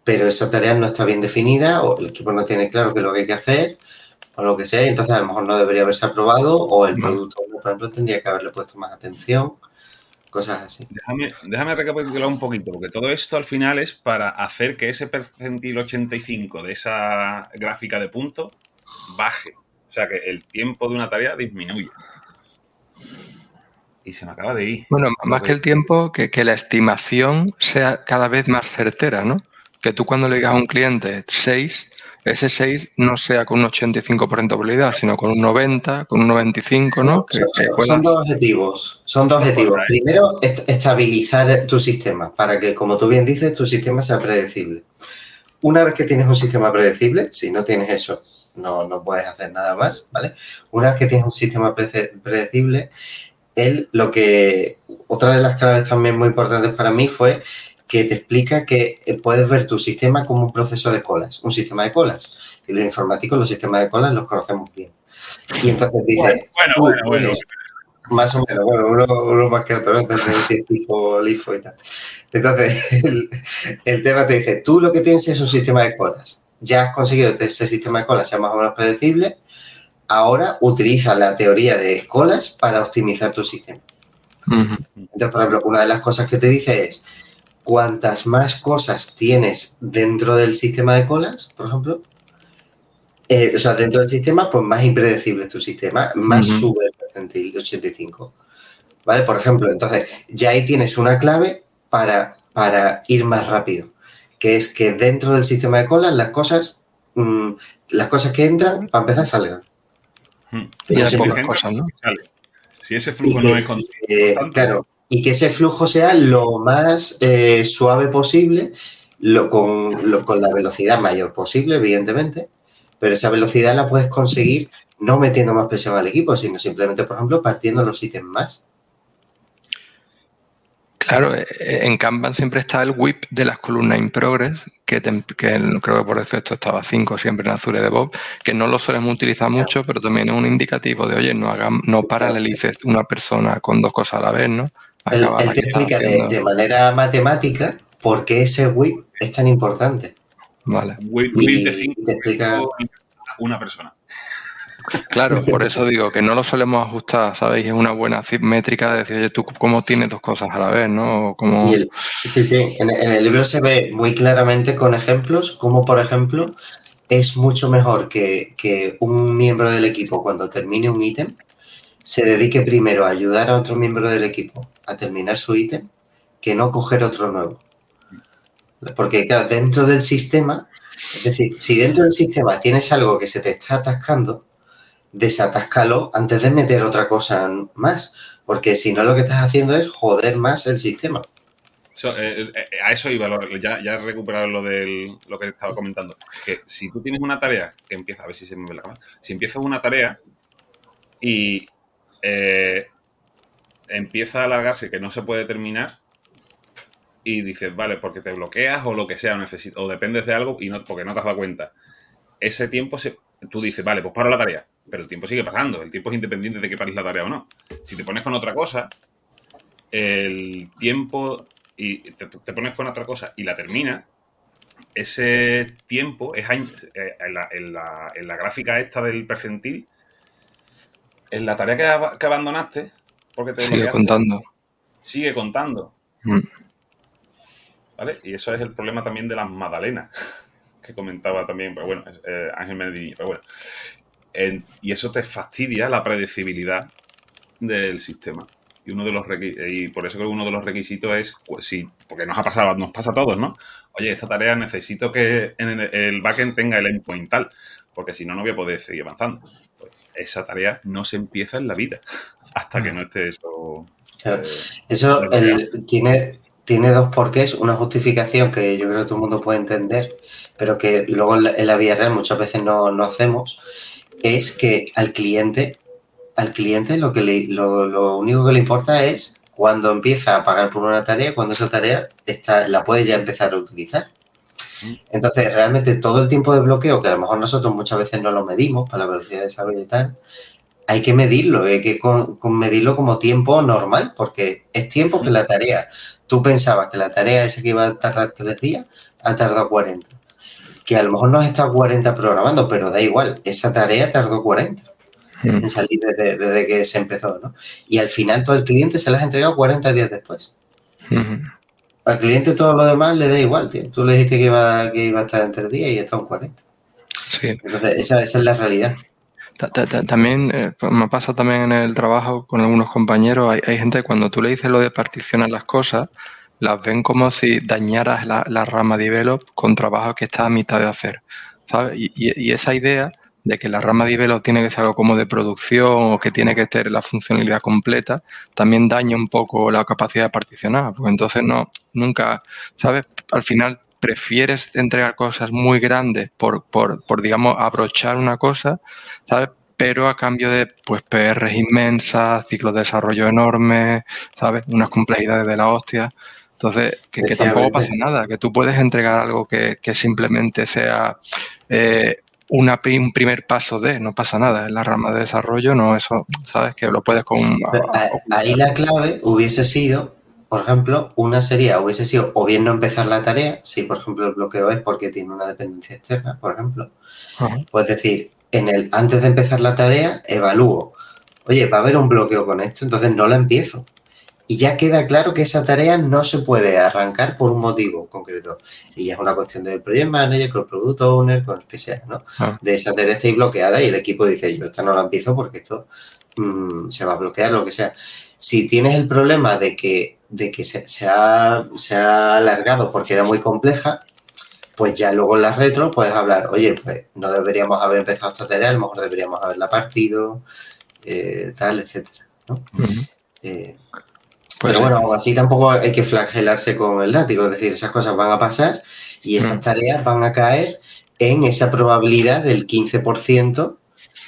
pero esa tarea no está bien definida o el equipo no tiene claro qué es lo que hay que hacer o lo que sea, y entonces a lo mejor no debería haberse aprobado o el producto, por ejemplo, tendría que haberle puesto más atención, cosas así. Déjame, déjame recapitular un poquito, porque todo esto al final es para hacer que ese percentil 85 de esa gráfica de puntos baje. O sea, que el tiempo de una tarea disminuya. Y se me acaba de ir. Bueno, más que el tiempo, que, que la estimación sea cada vez más certera, ¿no? Que tú cuando le digas a un cliente 6, ese 6 no sea con un 85% de probabilidad, sino con un 90, con un 95, ¿no? Que, Son, que son- pueda- son dos objetivos. Son dos objetivos. Primero, est- estabilizar tu sistema para que, como tú bien dices, tu sistema sea predecible. Una vez que tienes un sistema predecible, si no tienes eso, no, no puedes hacer nada más, ¿vale? Una vez que tienes un sistema predecible, él lo que. Otra de las claves también muy importantes para mí fue que te explica que eh, puedes ver tu sistema como un proceso de colas, un sistema de colas. Y los informáticos, los sistemas de colas los conocemos bien. Y entonces dice, Bueno, bueno, bueno. Más o menos, bueno, uno, uno más que otro, si es FIFO LIFO y tal. Entonces, el, el tema te dice, tú lo que tienes es un sistema de colas. Ya has conseguido que ese sistema de colas sea más o menos predecible. Ahora utiliza la teoría de colas para optimizar tu sistema. Entonces, por ejemplo, una de las cosas que te dice es, cuantas más cosas tienes dentro del sistema de colas, por ejemplo, eh, o sea, dentro del sistema, pues más impredecible es tu sistema, más Ujú. sube el percentil de 85. ¿Vale? Por ejemplo, entonces, ya ahí tienes una clave para, para ir más rápido, que es que dentro del sistema de colas las cosas, mm, las cosas que entran, para empezar, salgan. Hmm. Y siempre pocas cosas, ¿no? Sale. Si ese Y flujo que- no es Eh, constante, claro, y que ese flujo sea lo más eh, suave posible, lo, con, lo- con la velocidad mayor posible, evidentemente, pero esa velocidad la puedes conseguir no metiendo más presión al equipo, sino simplemente, por ejemplo, partiendo los ítems más. Claro, eh, en Kanban siempre está el whip de las columnas in progress, que, te- que el- creo que por defecto estaba 5 siempre en Azure DevOps, que no lo solemos utilizar mucho, pero también es un indicativo de, oye, no, hagan, no paralelices una persona con dos cosas a la vez, ¿no? Él, te explica de, manera matemática por qué ese whip es tan importante. Vale. Whip Y whip de 5 te explica- una persona. Claro, por eso digo que no lo solemos ajustar, ¿sabéis? Es una buena métrica de decir, oye, tú cómo tienes dos cosas a la vez, ¿no? Cómo... El- sí, sí, en, en el libro se ve muy claramente con ejemplos, como por ejemplo, es mucho mejor que, que un miembro del equipo cuando termine un ítem se dedique primero a ayudar a otro miembro del equipo a terminar su ítem que no coger otro nuevo. Porque, claro, dentro del sistema, es decir, si dentro del sistema tienes algo que se te está atascando, desatáscalo antes de meter otra cosa más, porque si no lo que estás haciendo es joder más el sistema. Eh, eh, a eso iba, lo- ya, ya he recuperado lo del lo que estaba comentando. Que si tú tienes una tarea que empieza, a ver si se me ve la cámara, si empiezas una tarea y eh, empieza a alargarse que no se puede terminar y dices, vale, porque te bloqueas o lo que sea, o, dependes de algo y no, porque no te has dado cuenta. Ese tiempo, se, tú dices, vale, pues paro la tarea, pero el tiempo sigue pasando, el tiempo es independiente de que pares la tarea o no. Si te pones con otra cosa, el tiempo y te, pones con otra cosa y la terminas, ese tiempo es eh, en la gráfica esta del percentil, en la tarea que, ab- que abandonaste, porque te Sigue contando. sigue contando. Mm. ¿Vale? Y eso es el problema también de las magdalenas, que comentaba también, pero bueno, eh, Ángel Medellín, pero bueno. En- y eso te fastidia la predecibilidad del sistema. Y uno de los y por eso que uno de los requisitos es, pues, sí, porque nos ha pasado, nos pasa a todos, ¿no? Oye, esta tarea necesito que en el, backend tenga el endpoint tal, porque si no, no voy a poder seguir avanzando. Esa tarea no se empieza en la vida hasta que no esté eso. Claro. Eh, eso tiene, tiene dos porqués. Una justificación que yo creo que todo el mundo puede entender, pero que luego en la, vida real muchas veces no, no hacemos, es que al cliente al cliente lo, que lo, único que le importa es cuando empieza a pagar por una tarea, cuando esa tarea está, la puede ya empezar a utilizar. Entonces, realmente todo el tiempo de bloqueo, que a lo mejor nosotros muchas veces no lo medimos para la velocidad de desarrollo y tal, hay que medirlo, hay que con, medirlo como tiempo normal, porque es tiempo que la tarea, tú pensabas que la tarea esa que iba a tardar tres días, ha tardado 40. Que a lo mejor no has estado 40 programando, pero da igual, esa tarea tardó 40 en salir desde, que se empezó, ¿no? Y al final todo el cliente se las ha entregado 40 días después. Al cliente todo lo demás le da igual, tío. Tú le dijiste que iba, que iba a estar en tres días y está en 40. Sí. Entonces, esa, es la realidad. También eh, pues me pasa también en el trabajo con algunos compañeros. Hay, gente que cuando tú le dices lo de particionar las cosas, las ven como si dañaras la, rama develop con trabajo que está a mitad de hacer. ¿sabes? y esa idea de que la rama de develop tiene que ser algo como de producción o que tiene que tener la funcionalidad completa, también daña un poco la capacidad de particionar, porque entonces no, nunca, ¿sabes? Al final prefieres entregar cosas muy grandes por, por, por digamos, abrochar una cosa, ¿sabes? pero a cambio de pues PRs inmensas, ciclos de desarrollo enormes, ¿sabes? Unas complejidades de la hostia. Entonces, que, tampoco pasa nada, que tú puedes entregar algo que, que simplemente sea eh, una, un primer paso de, no pasa nada, en la rama de desarrollo, no, eso, sabes que lo puedes con... Ahí la clave hubiese sido, por ejemplo, una sería, hubiese sido o bien no empezar la tarea, si por ejemplo el bloqueo es porque tiene una dependencia externa, por ejemplo, pues decir, en el, antes de empezar la tarea, evalúo, oye, va a haber un bloqueo con esto, entonces no la empiezo y ya queda claro que esa tarea no se puede arrancar por un motivo concreto. Y es una cuestión del project manager, con el product owner, con el que sea, ¿no? Ah. De esa tarea está bloqueada y el equipo dice, yo esta no la empiezo porque esto mm, se va a bloquear, lo que sea. Si tienes el problema de que, de que se, ha, se ha alargado porque era muy compleja, pues ya luego en la retro puedes hablar, oye, pues no deberíamos haber empezado esta tarea, a lo mejor deberíamos haberla partido, eh, tal, etcétera, ¿no? Pero bueno, así tampoco hay que flagelarse con el látigo, es decir, esas cosas van a pasar y esas mm. tareas van a caer en esa probabilidad del 15%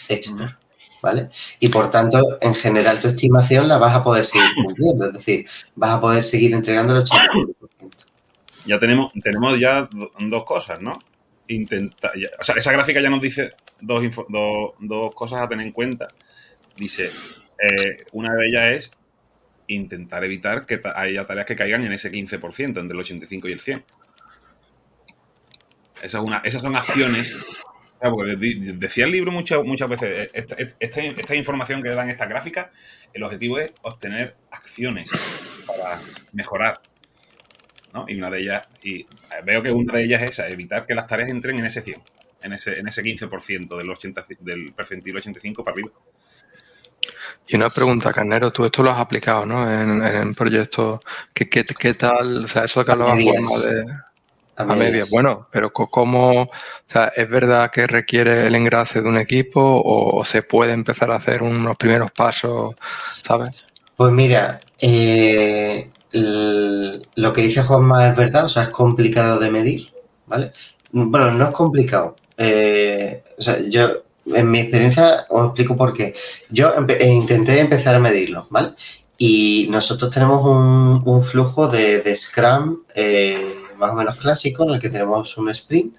extra, mm. ¿vale? Y por tanto, en general, tu estimación la vas a poder seguir cumpliendo, es decir, vas a poder seguir entregando el 85%. Ya tenemos, tenemos ya dos cosas, ¿no? Intenta, o sea, esa gráfica ya nos dice dos, dos, cosas a tener en cuenta. Dice, eh, una de ellas es intentar evitar que haya tareas que caigan en ese 15%, entre el 85 y el 100. Esa una, esas son acciones. decía el libro muchas, muchas veces, eh, esta, información que dan estas gráficas, el objetivo es obtener acciones para mejorar. Y una de ellas, y veo que una de ellas es evitar que las tareas entren en ese 100, en ese, en ese 15% del, 80, del percentil 85 para arriba. Y una pregunta, Carnero, tú esto lo has aplicado, ¿no? En, en proyectos. ¿Qué, qué, tal? O sea, eso que hablabas de. A, medias. Bueno, pero ¿cómo? O sea, ¿es verdad que requiere el engrase de un equipo o, se puede empezar a hacer unos primeros pasos, ¿sabes? Pues mira, eh, lo que dice Juanma es verdad, o sea, es complicado de medir, ¿vale? Bueno, no es complicado. Eh, o sea, yo en mi experiencia os explico por qué. Yo eh, intenté empezar a medirlo, ¿vale? Y nosotros tenemos un, flujo de, Scrum eh, más o menos clásico en el que tenemos un sprint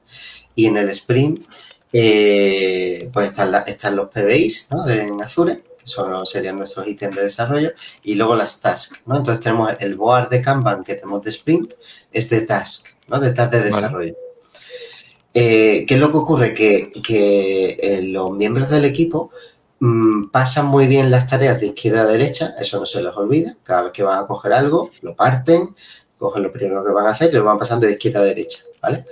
y en el sprint eh, pues están, están, los PBIs ¿no? de, en Azure, que son, serían nuestros ítems de desarrollo, y luego las tasks. ¿no? Entonces tenemos el board de Kanban que tenemos de sprint, es de task, ¿no? de task de desarrollo. Eh, ¿Qué es lo que ocurre? Que, eh, los miembros del equipo mm, pasan muy bien las tareas de izquierda a derecha, eso no se les olvida. Cada vez que van a coger algo, lo parten, cogen lo primero que van a hacer y lo van pasando de izquierda a derecha, ¿vale?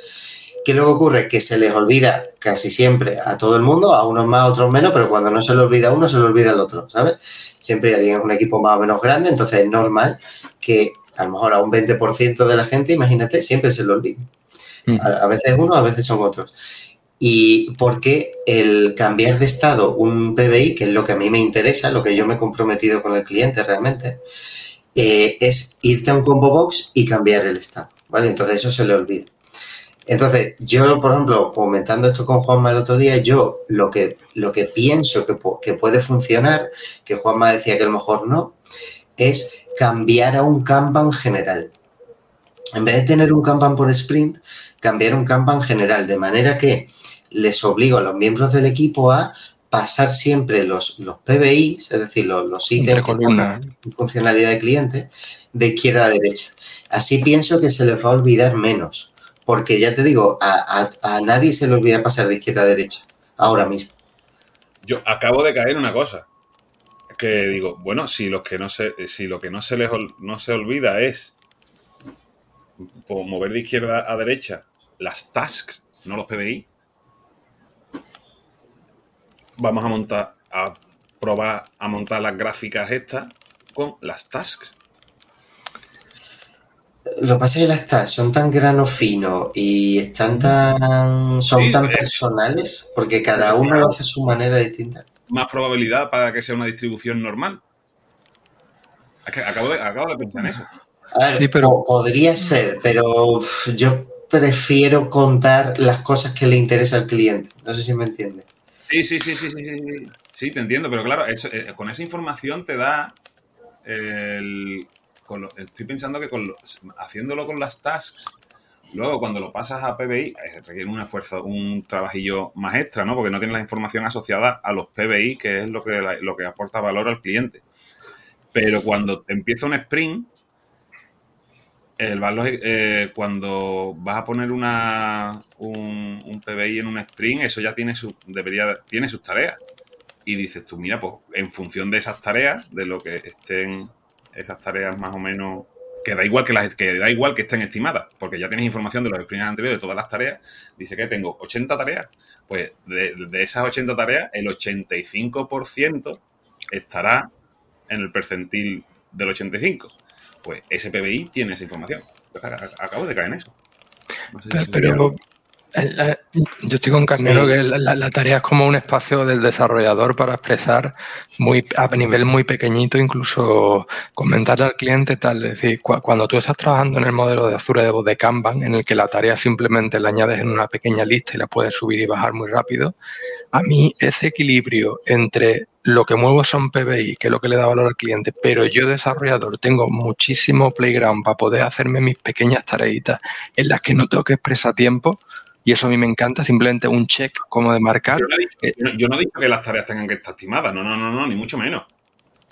¿qué luego ocurre? Que se les olvida casi siempre a todo el mundo, a unos más, a otros menos, pero cuando no se le olvida a uno, se le olvida al otro, ¿sabes? Siempre alguien en un equipo más o menos grande, entonces es normal que a lo mejor a un 20% de la gente, imagínate, siempre se lo olvide. A, a veces uno, a veces son otros. Y porque el cambiar de estado un PBI, que es lo que a mí me interesa, lo que yo me he comprometido con el cliente realmente, eh, es irte a un combo box y cambiar el estado, ¿vale? Entonces eso se le olvida. Entonces, yo, por ejemplo, comentando esto con Juanma el otro día, yo lo que, lo que pienso que, que puede funcionar, que Juanma decía que a lo mejor no, es cambiar a un Kanban general. En vez de tener un Kanban por sprint, cambiar un Kanban general, de manera que les obligo a los miembros del equipo a pasar siempre los, los PBIs, es decir, los, los ítems tienen funcionalidad de cliente, de izquierda a derecha. Así pienso que se les va a olvidar menos, porque ya te digo, a, a- a nadie se le olvida pasar de izquierda a derecha, ahora mismo. Yo acabo de caer en una cosa. Que digo, bueno, si los que no se, si lo que no se les ol- no se olvida es po- mover de izquierda a derecha las tasks, no los PBI, vamos a montar, a probar a montar las gráficas estas con las tasks. Lo que pasa es que las tasks son tan grano fino y están tan, son Sí, tan es- personales, porque cada uno lo hace a su manera distinta. Más probabilidad para que sea una distribución normal. Es que acabo de, acabo de pensar en eso. A ver, Sí, pero- po- podría ser, pero yo prefiero contar las cosas que le interesa al cliente. No sé si me entiende. Sí, sí, sí, sí, sí, sí, sí. Te entiendo, pero claro, eso, eh, con esa información te da el... con lo- estoy pensando que con haciéndolo con las tasks, luego cuando lo pasas a PBI, eh, requiere un esfuerzo, un trabajillo más extra, ¿no? Porque no tienes la información asociada a los PBI, que es lo que, la- lo que aporta valor al cliente. Pero cuando empieza un sprint, el valor, eh, cuando vas a poner una, un, un PBI en un sprint, eso ya tiene, su, debería, tiene sus tareas. Y dices tú, mira, pues en función de esas tareas, de lo que estén esas tareas más o menos, que da igual que, las, que da igual que estén estimadas, porque ya tienes información de los sprints anteriores, de todas las tareas, dice que tengo 80 tareas, pues de, de esas 80 tareas, el 85% estará en el percentil del 85. Pues ese PBI tiene esa información. Pues ac- acabo de caer en eso. No sé si Pero, pero, yo estoy con Carnero Sí. que la, tarea es como un espacio del desarrollador para expresar muy a nivel muy pequeñito, incluso comentarle al cliente tal. Es decir, cua- cuando tú estás trabajando en el modelo de Azure de, de Kanban, en el que la tarea simplemente la añades en una pequeña lista y la puedes subir y bajar muy rápido, a mí ese equilibrio entre lo que muevo son PBI, que es lo que le da valor al cliente, pero yo desarrollador tengo muchísimo playground para poder hacerme mis pequeñas tareitas en las que no tengo que expresar tiempo y eso a mí me encanta, simplemente un check como de marcar. Yo no, he dicho, yo no- yo no he dicho que las tareas tengan que estar estimadas, no, no, no, no, ni mucho menos.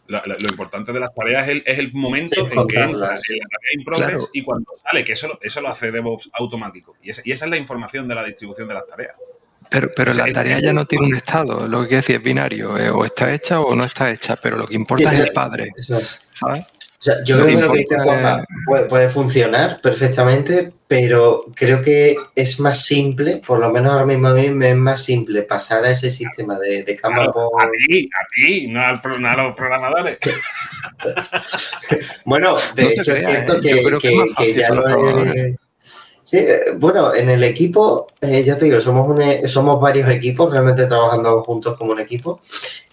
La- la- lo importante de las tareas es el, es el momento Sí, en que entra en la tarea in progress Claro. y cuando sale, que eso, lo- eso lo hace DevOps automático. Y, esa- y esa es la información de la distribución de las tareas. Pero, pero la tarea ya no tiene un estado, lo que quiere decir es binario, eh, o está hecha o no está hecha, pero lo que importa Sí, es el padre, Eso es. ¿sabes? Sea, yo creo que que lo que puede, puede funcionar perfectamente, pero creo que es más simple, por lo menos ahora mismo a mí me es más simple pasar a ese sistema de, de por- a ti, a ti, no, al pro- no a los programadores. Bueno, de No hecho es cierto ¿eh? que, que ya lo he... Sí, eh, bueno, en el equipo, eh, ya te digo, somos, un e- somos varios equipos realmente trabajando juntos como un equipo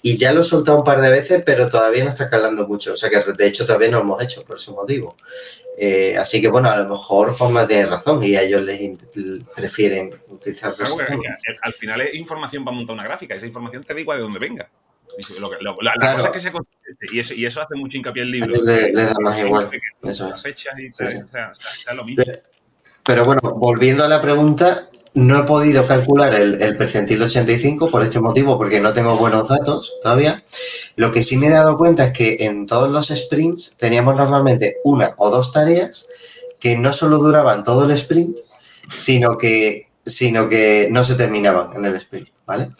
y ya lo he soltado un par de veces, pero todavía no está calando mucho. O sea que de hecho todavía no lo hemos hecho por ese motivo. Eh, así que bueno, a lo mejor Juanma tiene razón y a ellos les prefieren utilizar Claro, que al final es información para montar una gráfica. Esa información te da igual de dónde venga. Lo que- lo- la, la Claro. cosa es que consistente. Y eso, y eso hace mucho hincapié el libro. le, le da más igual. Eso es. fechas y Sí, tal, sí. o sea, sea- sea lo mismo. Pero bueno, volviendo a la pregunta, no he podido calcular el, el percentil 85 por este motivo, porque no tengo buenos datos todavía. Lo que sí me he dado cuenta es que en todos los sprints teníamos normalmente una o dos tareas que no solo duraban todo el sprint, sino que, sino que no se terminaban en el sprint, ¿vale?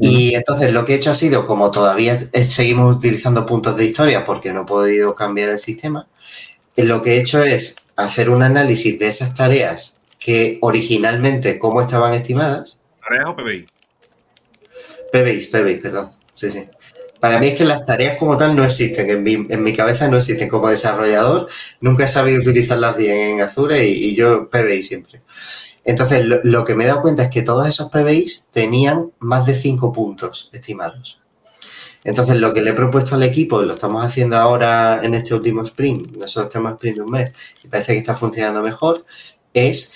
Y entonces lo que he hecho ha sido, como todavía seguimos utilizando puntos de historia porque no he podido cambiar el sistema, lo que he hecho es hacer un análisis de esas tareas que originalmente, ¿cómo estaban estimadas? ¿Tareas o PBI? PBI, PBI, perdón. Sí, sí. Para mí es que las tareas como tal no existen, en mi, en mi cabeza no existen. Como desarrollador nunca he sabido utilizarlas bien en Azure y, yo PBI siempre. Entonces, lo, lo, que me he dado cuenta es que todos esos PBIs tenían más de 5 puntos estimados. Entonces, lo que le he propuesto al equipo, lo estamos haciendo ahora en este último sprint, nosotros tenemos sprint de un mes y parece que está funcionando mejor, es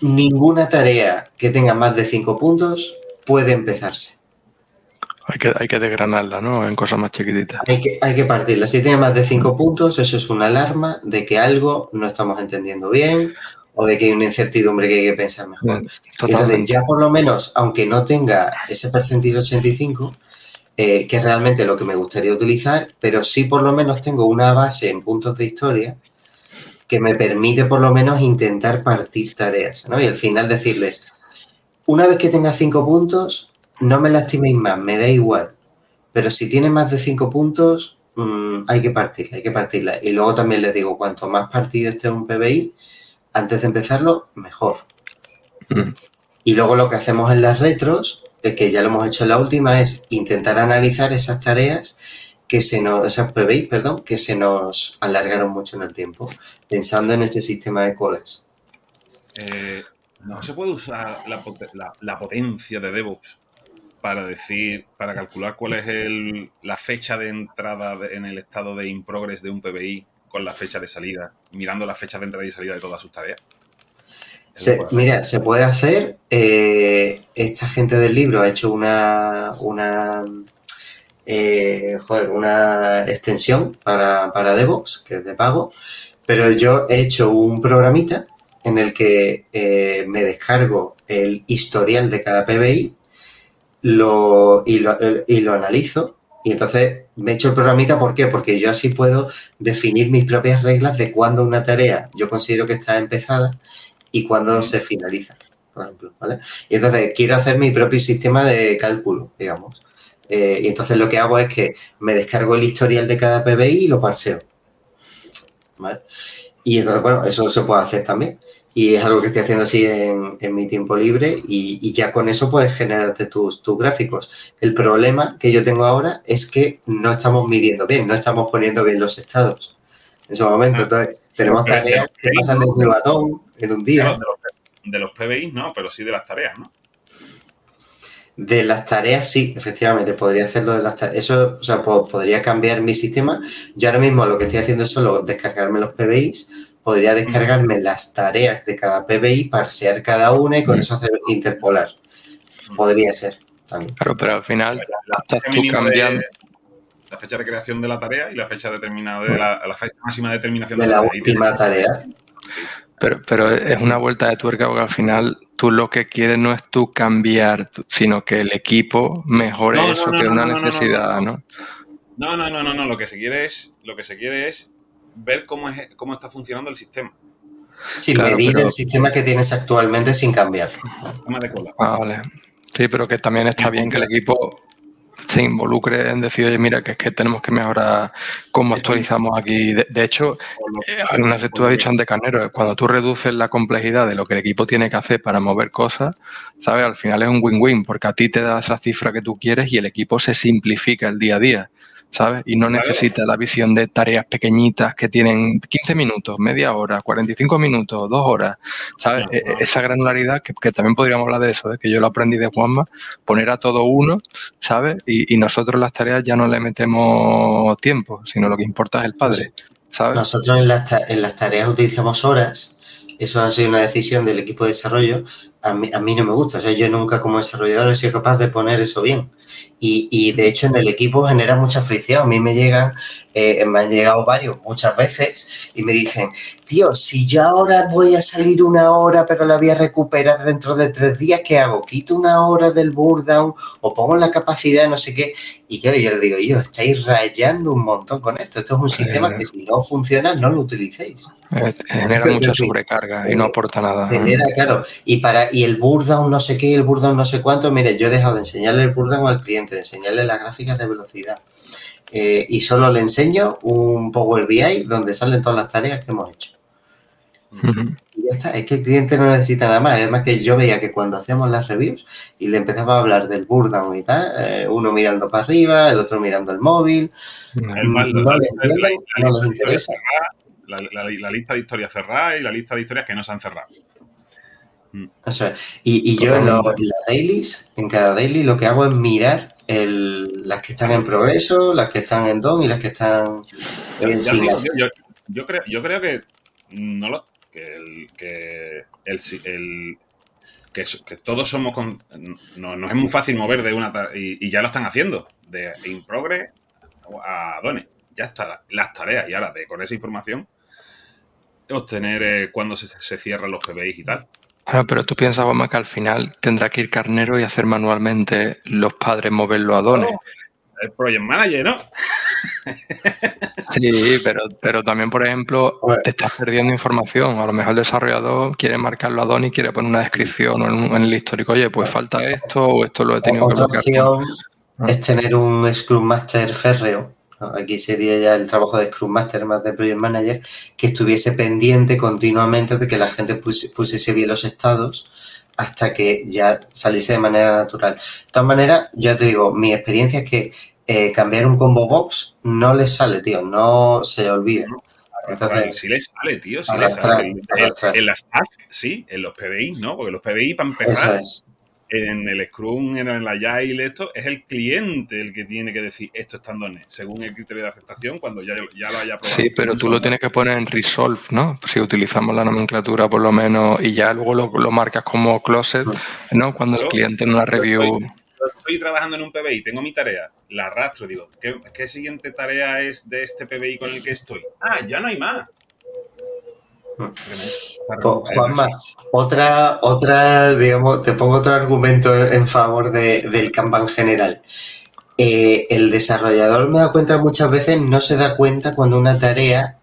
ninguna tarea que tenga más de 5 puntos puede empezarse. Hay que, hay que desgranarla, ¿no? En cosas más chiquititas. Hay que, hay que partirla. Si tiene más de 5 puntos, eso es una alarma de que algo no estamos entendiendo bien o de que hay una incertidumbre que hay que pensar mejor. Entonces, ya por lo menos, aunque no tenga ese percentil 85, eh, que es realmente lo que me gustaría utilizar, pero sí por lo menos tengo una base en puntos de historia que me permite por lo menos intentar partir tareas, ¿no? Y al final decirles, una vez que tenga cinco puntos, no me lastiméis más, me da igual. Pero si tiene más de cinco puntos, mmm, hay que partirla, hay que partirla. Y luego también les digo, cuanto más partido esté un PBI, antes de empezarlo, mejor. Mm. Y luego lo que hacemos en las retros, que ya lo hemos hecho en la última, es intentar analizar esas tareas que se nos, esas PBI, perdón, que se nos alargaron mucho en el tiempo, pensando en ese sistema de colas. Eh, no se puede usar la, potencia de DevOps para decir, para calcular cuál es el, la fecha de entrada en el estado de in progress de un PBI con la fecha de salida, mirando la fecha de entrada y salida de todas sus tareas. Mira, se puede hacer. Eh, esta gente del libro ha hecho una, una eh, joder, una extensión para, para DevOps, que es de pago, pero yo he hecho un programita en el que eh, me descargo el historial de cada PBI lo, y, lo, y lo analizo y entonces me he hecho el programita, ¿por qué? Porque yo así puedo definir mis propias reglas de cuándo una tarea yo considero que está empezada y cuándo se finaliza, por ejemplo, ¿vale? Y entonces quiero hacer mi propio sistema de cálculo, digamos. Eh, y entonces lo que hago es que me descargo el historial de cada PBI y lo parseo. ¿Vale? Y entonces, bueno, eso se puede hacer también. Y es algo que estoy haciendo así en, mi tiempo libre y, ya con eso puedes generarte tus, tus, gráficos. El problema que yo tengo ahora es que no estamos midiendo bien, no estamos poniendo bien los estados en ese momento. Entonces, tenemos tareas que pasan de un batón en un día. De los, de los PBI no, pero sí de las tareas, ¿no? De las tareas, sí, efectivamente, podría hacerlo de las tareas. Eso, o sea, podría cambiar mi sistema. Yo ahora mismo lo que estoy haciendo es solo descargarme los PBIs. Podría descargarme las tareas de cada PBI, parsear cada una y con eso hacer interpolar. Podría ser también. Claro, pero al final la, estás tú cambiando. La fecha de creación de la tarea y la fecha determinada de la, fecha máxima de determinación de, de la, última tarea. Pero, pero es una vuelta de tuerca porque al final tú lo que quieres no es tú cambiar, sino que el equipo mejore eso, que es una necesidad, ¿no? No, no, no, no, no. Lo que se quiere es, lo que se quiere es ver cómo es cómo está funcionando el sistema. Sí, medir el sistema que tienes actualmente sin cambiar. Ah, vale. Sí, pero que también está bien que el equipo se involucre en decir, oye, mira, que es que tenemos que mejorar cómo actualizamos aquí. De, hecho, algunas eh, tú has dicho antes, Carnero, cuando tú reduces la complejidad de lo que el equipo tiene que hacer para mover cosas, ¿sabes? Al final es un win-win, porque a ti te da esa cifra que tú quieres y el equipo se simplifica el día a día. ¿Sabes? Y no necesita la visión de tareas pequeñitas que tienen 15 minutos, media hora, 45 minutos, dos horas, ¿sabes? E, esa granularidad, que, también podríamos hablar de eso, ¿eh? que yo lo aprendí de Juanma, poner a todo uno, ¿sabes? Y, nosotros las tareas ya no le metemos tiempo, sino lo que importa es el padre, ¿sabes? Nosotros en las, en las tareas utilizamos horas, eso ha sido una decisión del equipo de desarrollo, a mí, a mí no me gusta, o sea, yo nunca como desarrollador he sido capaz de poner eso bien. Y, y, de hecho en el equipo genera mucha fricción. A mí me llegan, eh, me han llegado varios muchas veces y me dicen, tío, si yo ahora voy a salir una hora pero la voy a recuperar dentro de tres días, ¿qué hago? ¿Quito una hora del burdown o pongo la capacidad no sé qué? Y claro, yo le digo, yo, estáis rayando un montón con esto. Esto es un sistema que si no funciona, no lo utilicéis. Eh, genera mucha sobrecarga y no aporta nada. Genera, claro. Y, para, y el burdown no sé qué, el burdown no sé cuánto, mire, yo he dejado de enseñarle el burdown al cliente de enseñarle las gráficas de velocidad. Eh, y solo le enseño un Power BI donde salen todas las tareas que hemos hecho. y ya está, es que el cliente no necesita nada más. Además que yo veía que cuando hacíamos las reviews y le empezaba a hablar del Burdown y tal, eh, uno mirando para arriba, el otro mirando el móvil, El mal- no la, les la- la- entienden, la no lista les de historias interesa. cerradas, la- la- la lista de historias cerradas y la lista de historias que no se han cerrado. Eso es. Y, y yo en, lo- en las dailies, en cada daily, lo que hago es mirar el- las que están en progreso, las que están en don y las que están en yo, yo- yo creo, yo creo que no lo que el, que el, si- el- que, so- que todos somos con, no, no es muy fácil mover de una y, y ya lo están haciendo de in progress a Done ya está las tareas y ahora de con esa información obtener eh, cuándo se, se cierran los PBIs y tal Bueno, pero tú piensas, Juanma, que al final tendrá que ir carnero y hacer manualmente los padres moverlo a dones. el project manager no Sí, pero, pero también, por ejemplo, Bueno. te estás perdiendo información. A lo mejor el desarrollador quiere marcarlo a Don y quiere poner una descripción o en, un- en el histórico, oye, pues falta esto o esto lo he tenido que Otra bloquear. opción Ah. es tener un Scrum Master férreo. Aquí sería ya el trabajo de Scrum Master más de Project Manager, que estuviese pendiente continuamente de que la gente pus- pusiese bien los estados hasta que ya saliese de manera natural. De todas maneras, yo te digo, mi experiencia es que eh, cambiar un combo box no le sale, tío, no se olvide. Entonces, si le sale tío sale En- las tasks sí en los PBI no porque los PBI para empezar es. En el Scrum, en el Agile, esto, es el cliente el que tiene que decir esto está en DONE, según el criterio de aceptación, cuando ya, ya lo haya probado. Sí, pero tú lo tienes que poner en Resolve, ¿no? Si utilizamos la nomenclatura por lo menos y ya luego lo, lo marcas como closet, ¿no? Cuando el cliente en una review... Estoy trabajando en un PBI, tengo mi tarea, la arrastro, digo, ¿qué, qué siguiente tarea es de este PBI con el que estoy? Ah, ya no hay más. Pues, Juanma, otra, otra, digamos, te pongo otro argumento en favor de- del Kanban general. Eh, el desarrollador me da cuenta muchas veces, no se da cuenta cuando una tarea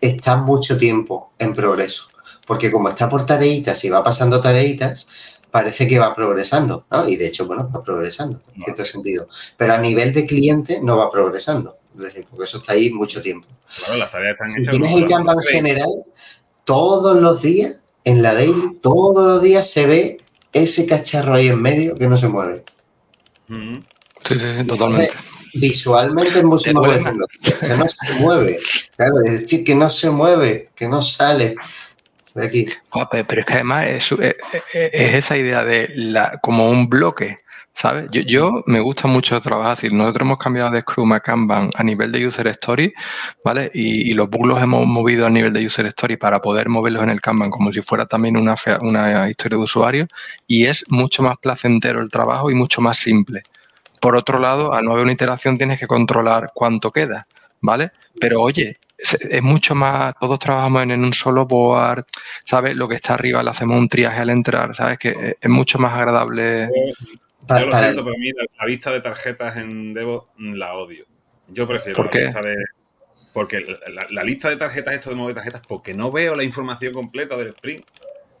está mucho tiempo en progreso. Porque como está por tareitas y va pasando tareitas, parece que va progresando, ¿no? Y de hecho, bueno, va progresando en cierto sentido. Pero a nivel de cliente no va progresando. Es decir, porque eso está ahí mucho tiempo. Claro, las tareas están Si hechas. tienes el Kanban general, todos los días, en la daily, todos los días se ve ese cacharro ahí en medio que no se mueve. Ujú. Sí, sí, sí, totalmente. Visualmente es profundo. Que no se mueve. Claro, es decir, que no se mueve, que no sale de aquí. Pero es que además es, es- es- es esa idea de la, como un bloque, ¿sabes? Yo, yo me gusta mucho trabajar así. Nosotros hemos cambiado de Scrum a Kanban a nivel de User Story, ¿vale? Y, los bugs los hemos movido a nivel de User Story para poder moverlos en el Kanban como si fuera también una, una historia de usuario. Y es mucho más placentero el trabajo y mucho más simple. Por otro lado, al no haber una iteración tienes que controlar cuánto queda, ¿vale? Pero oye, es, mucho más, todos trabajamos en, un solo board, ¿sabes? Lo que está arriba le hacemos un triaje al entrar, ¿sabes? Que es mucho más agradable. Pa- Yo lo siento, pero a mí la, lista de tarjetas en Devo mm, la odio. Yo prefiero ¿Por la lista de. Porque la, la- la lista de tarjetas, esto de mover tarjetas, porque no veo la información completa del sprint.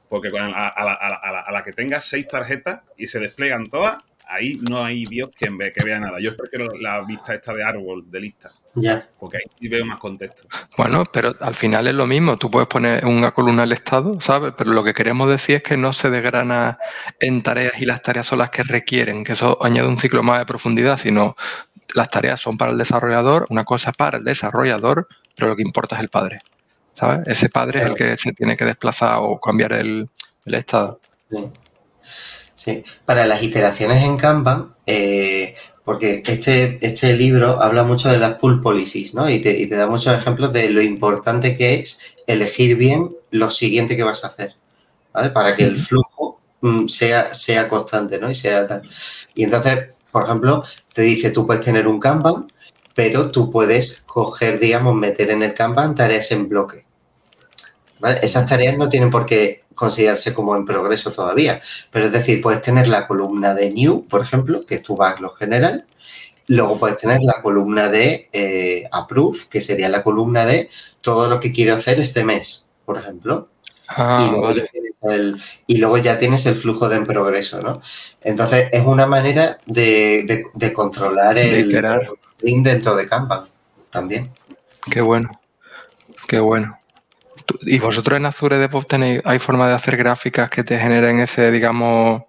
Porque con a, a la, a la- a la- a la que tengas seis tarjetas y se despliegan todas, ahí no hay Dios quien ve, que vea nada. Yo prefiero la vista esta de árbol, de lista, Ya. porque ahí veo más contexto. Bueno, pero al final es lo mismo. Tú puedes poner una columna al estado, ¿sabes? Pero lo que queremos decir es que no se desgrana en tareas y las tareas son las que requieren, que eso añade un ciclo más de profundidad, sino las tareas son para el desarrollador, una cosa para el desarrollador, pero lo que importa es el padre, ¿sabes? Ese padre es el que se tiene que desplazar o cambiar el, el estado. Sí. Sí. Para las iteraciones en Kanban, eh, porque este, este libro habla mucho de las pull policies, ¿no? Y te, y te da muchos ejemplos de lo importante que es elegir bien lo siguiente que vas a hacer, ¿vale? Para que el flujo mm, sea, sea constante, ¿no? Y sea tal. Y entonces, por ejemplo, te dice, tú puedes tener un Kanban, pero tú puedes coger, digamos, meter en el Kanban tareas en bloque. ¿vale? Esas tareas no tienen por qué considerarse como en progreso todavía, pero es decir, puedes tener la columna de new, por ejemplo, que es tu backlog general, luego puedes tener la columna de eh, approve, que sería la columna de todo lo que quiero hacer este mes, por ejemplo, Ah, y, luego vale. ya tienes el, y luego ya tienes el flujo de en progreso, ¿no? Entonces, es una manera de, de- de controlar el sprint dentro de Kanban también. Qué bueno, qué bueno. ¿Y vosotros en Azure DevOps tenéis, hay forma de hacer gráficas que te generen ese, digamos,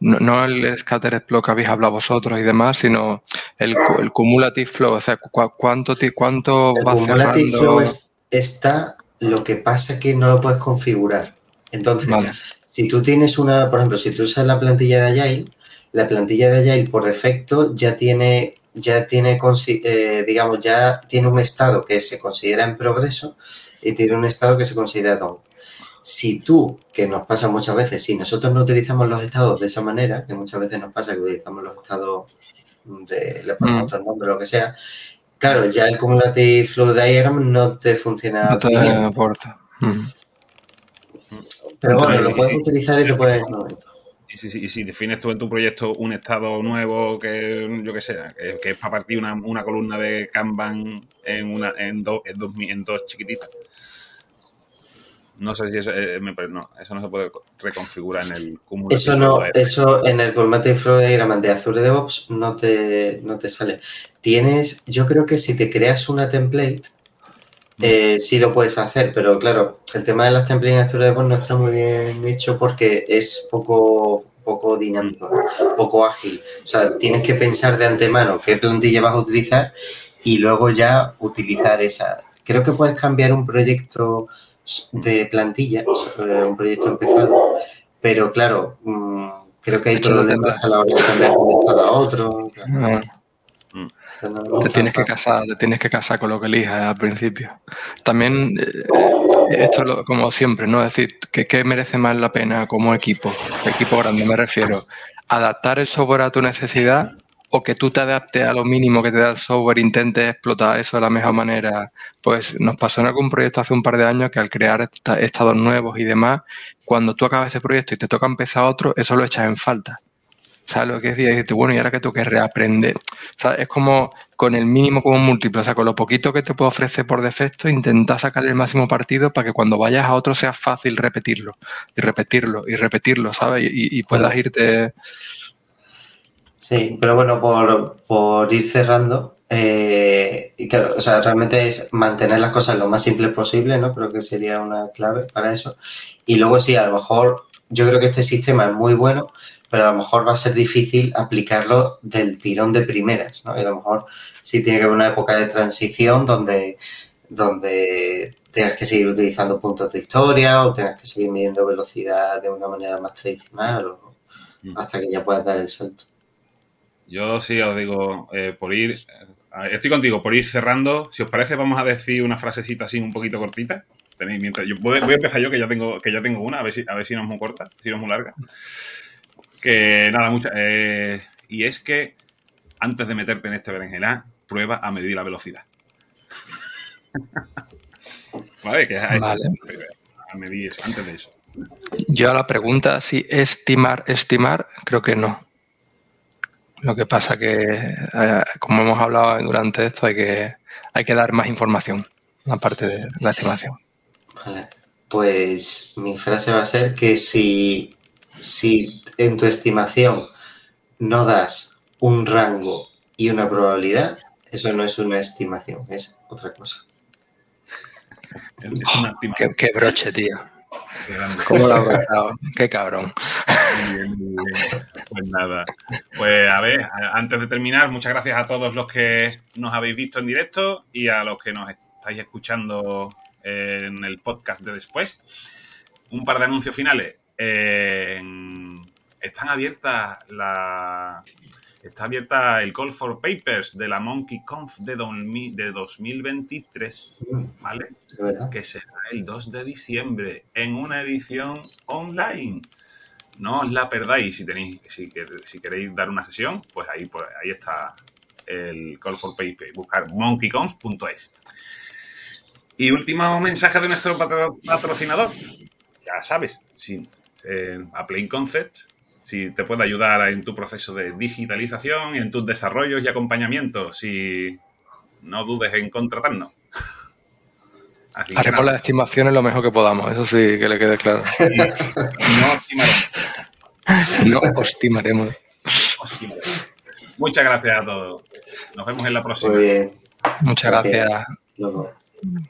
no, el scatter plot que habéis hablado vosotros y demás, sino el, el cumulative flow, o sea, cuánto, cuánto el cumulative flow está, lo que pasa que no lo puedes configurar. Entonces, si tú tienes una, por ejemplo, si tú usas la plantilla de Agile, la plantilla de Agile por defecto ya tiene, ya tiene, eh, digamos, ya tiene un estado que se considera en progreso y tiene un estado que se considera down. Si tú, que nos pasa muchas veces, si nosotros no utilizamos los estados de esa manera, que muchas veces nos pasa que utilizamos los estados de, le ponemos mm. otro nombre, lo que sea, claro, ya el cumulative flow diagram no te funciona no te aporta. Mm. Pero bueno, lo puedes utilizar y te puedes... Y si, y si, defines tú en tu proyecto un estado nuevo que yo que sé, que, es para partir una, una, columna de Kanban en una en dos en dos, en dos chiquititas. No sé si eso, eh, no, eso no se puede reconfigurar en el cúmulo. Eso no, eso en el Cumulative Flow Diagram de Azure DevOps no te, no te sale. Tienes, yo creo que si te creas una template, eh, sí lo puedes hacer, pero claro, el tema de las templates en Azure DevOps no está muy bien hecho porque es poco, poco dinámico, poco ágil. O sea, tienes que pensar de antemano qué plantilla vas a utilizar y luego ya utilizar esa. Creo que puedes cambiar un proyecto de plantilla, eh, un proyecto empezado, pero claro, mm, creo que hay problemas a la hora de cambiar de un estado a otro. Ah. Te tienes que casar, te tienes que casar con lo que elijas al principio. También, eh, esto como siempre, ¿no? Es decir, que ¿qué merece más la pena como equipo? Equipo grande me refiero. Adaptar el software a tu necesidad o que tú te adaptes a lo mínimo que te da el software, intentes explotar eso de la mejor manera. Pues nos pasó en algún proyecto hace un par de años que al crear estados nuevos y demás, cuando tú acabas ese proyecto y te toca empezar otro, eso lo echas en falta. ¿Sabes lo que decía? Y bueno, y ahora que tengo que reaprender. ¿Sabes? Es como con el mínimo como un múltiplo, o sea, con lo poquito que te puedo ofrecer por defecto, intenta sacar el máximo partido para que cuando vayas a otro sea fácil repetirlo, y repetirlo, y repetirlo, ¿sabes? Y, puedas irte. Sí, pero bueno, por, ir cerrando, eh, y claro, o sea, realmente es mantener las cosas lo más simples posible, ¿no? Creo que sería una clave para eso. Y luego sí, a lo mejor yo creo que este sistema es muy bueno, pero a lo mejor va a ser difícil aplicarlo del tirón de primeras, ¿no? Y a lo mejor sí tiene que haber una época de transición donde, donde tengas que seguir utilizando puntos de historia o tengas que seguir midiendo velocidad de una manera más tradicional o, mm. hasta que ya puedas dar el salto. Yo sí os digo, eh, por ir, eh, estoy contigo, por ir cerrando, si os parece vamos a decir una frasecita así un poquito cortita. Tenéis, mientras, yo, voy, a empezar yo que ya tengo que ya tengo una, a ver si, a ver si no es muy corta, si no es muy larga. Que nada, mucha. Eh, y es que antes de meterte en este berenjena, prueba a medir la velocidad. vale, que es vale. a medir eso, antes de eso. Yo a la pregunta si estimar, estimar, creo que no. Lo que pasa que, eh, como hemos hablado durante esto, hay que, hay que dar más información, aparte de la estimación. Vale. Pues mi frase va a ser que si si en tu estimación no das un rango y una probabilidad, eso no es una estimación, es otra cosa. qué, broche, tío. ¿Cómo lo has Qué cabrón. Pues nada. Pues a ver, antes de terminar, muchas gracias a todos los que nos habéis visto en directo y a los que nos estáis escuchando en el podcast de después. Un par de anuncios finales están abiertas la está abierta el Call for Papers de la Monkey Conf de, de 2023, ¿vale? Que será el 2 de diciembre en una edición online. No os la perdáis si tenéis, si, queréis dar una sesión, pues ahí, pues ahí está el Call for Papers. Buscar monkeyconf.es. Y último mensaje de nuestro patrocinador. Ya sabes, si a Plain Concept, si te puede ayudar en tu proceso de digitalización en tus desarrollos y acompañamientos. Si no dudes en contratarnos. Haremos las estimaciones lo mejor que podamos, eso sí que le quede claro. no estimaremos. No estimaremos. Muchas gracias a todos. Nos vemos en la próxima. Muy bien. Muchas gracias.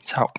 Chao.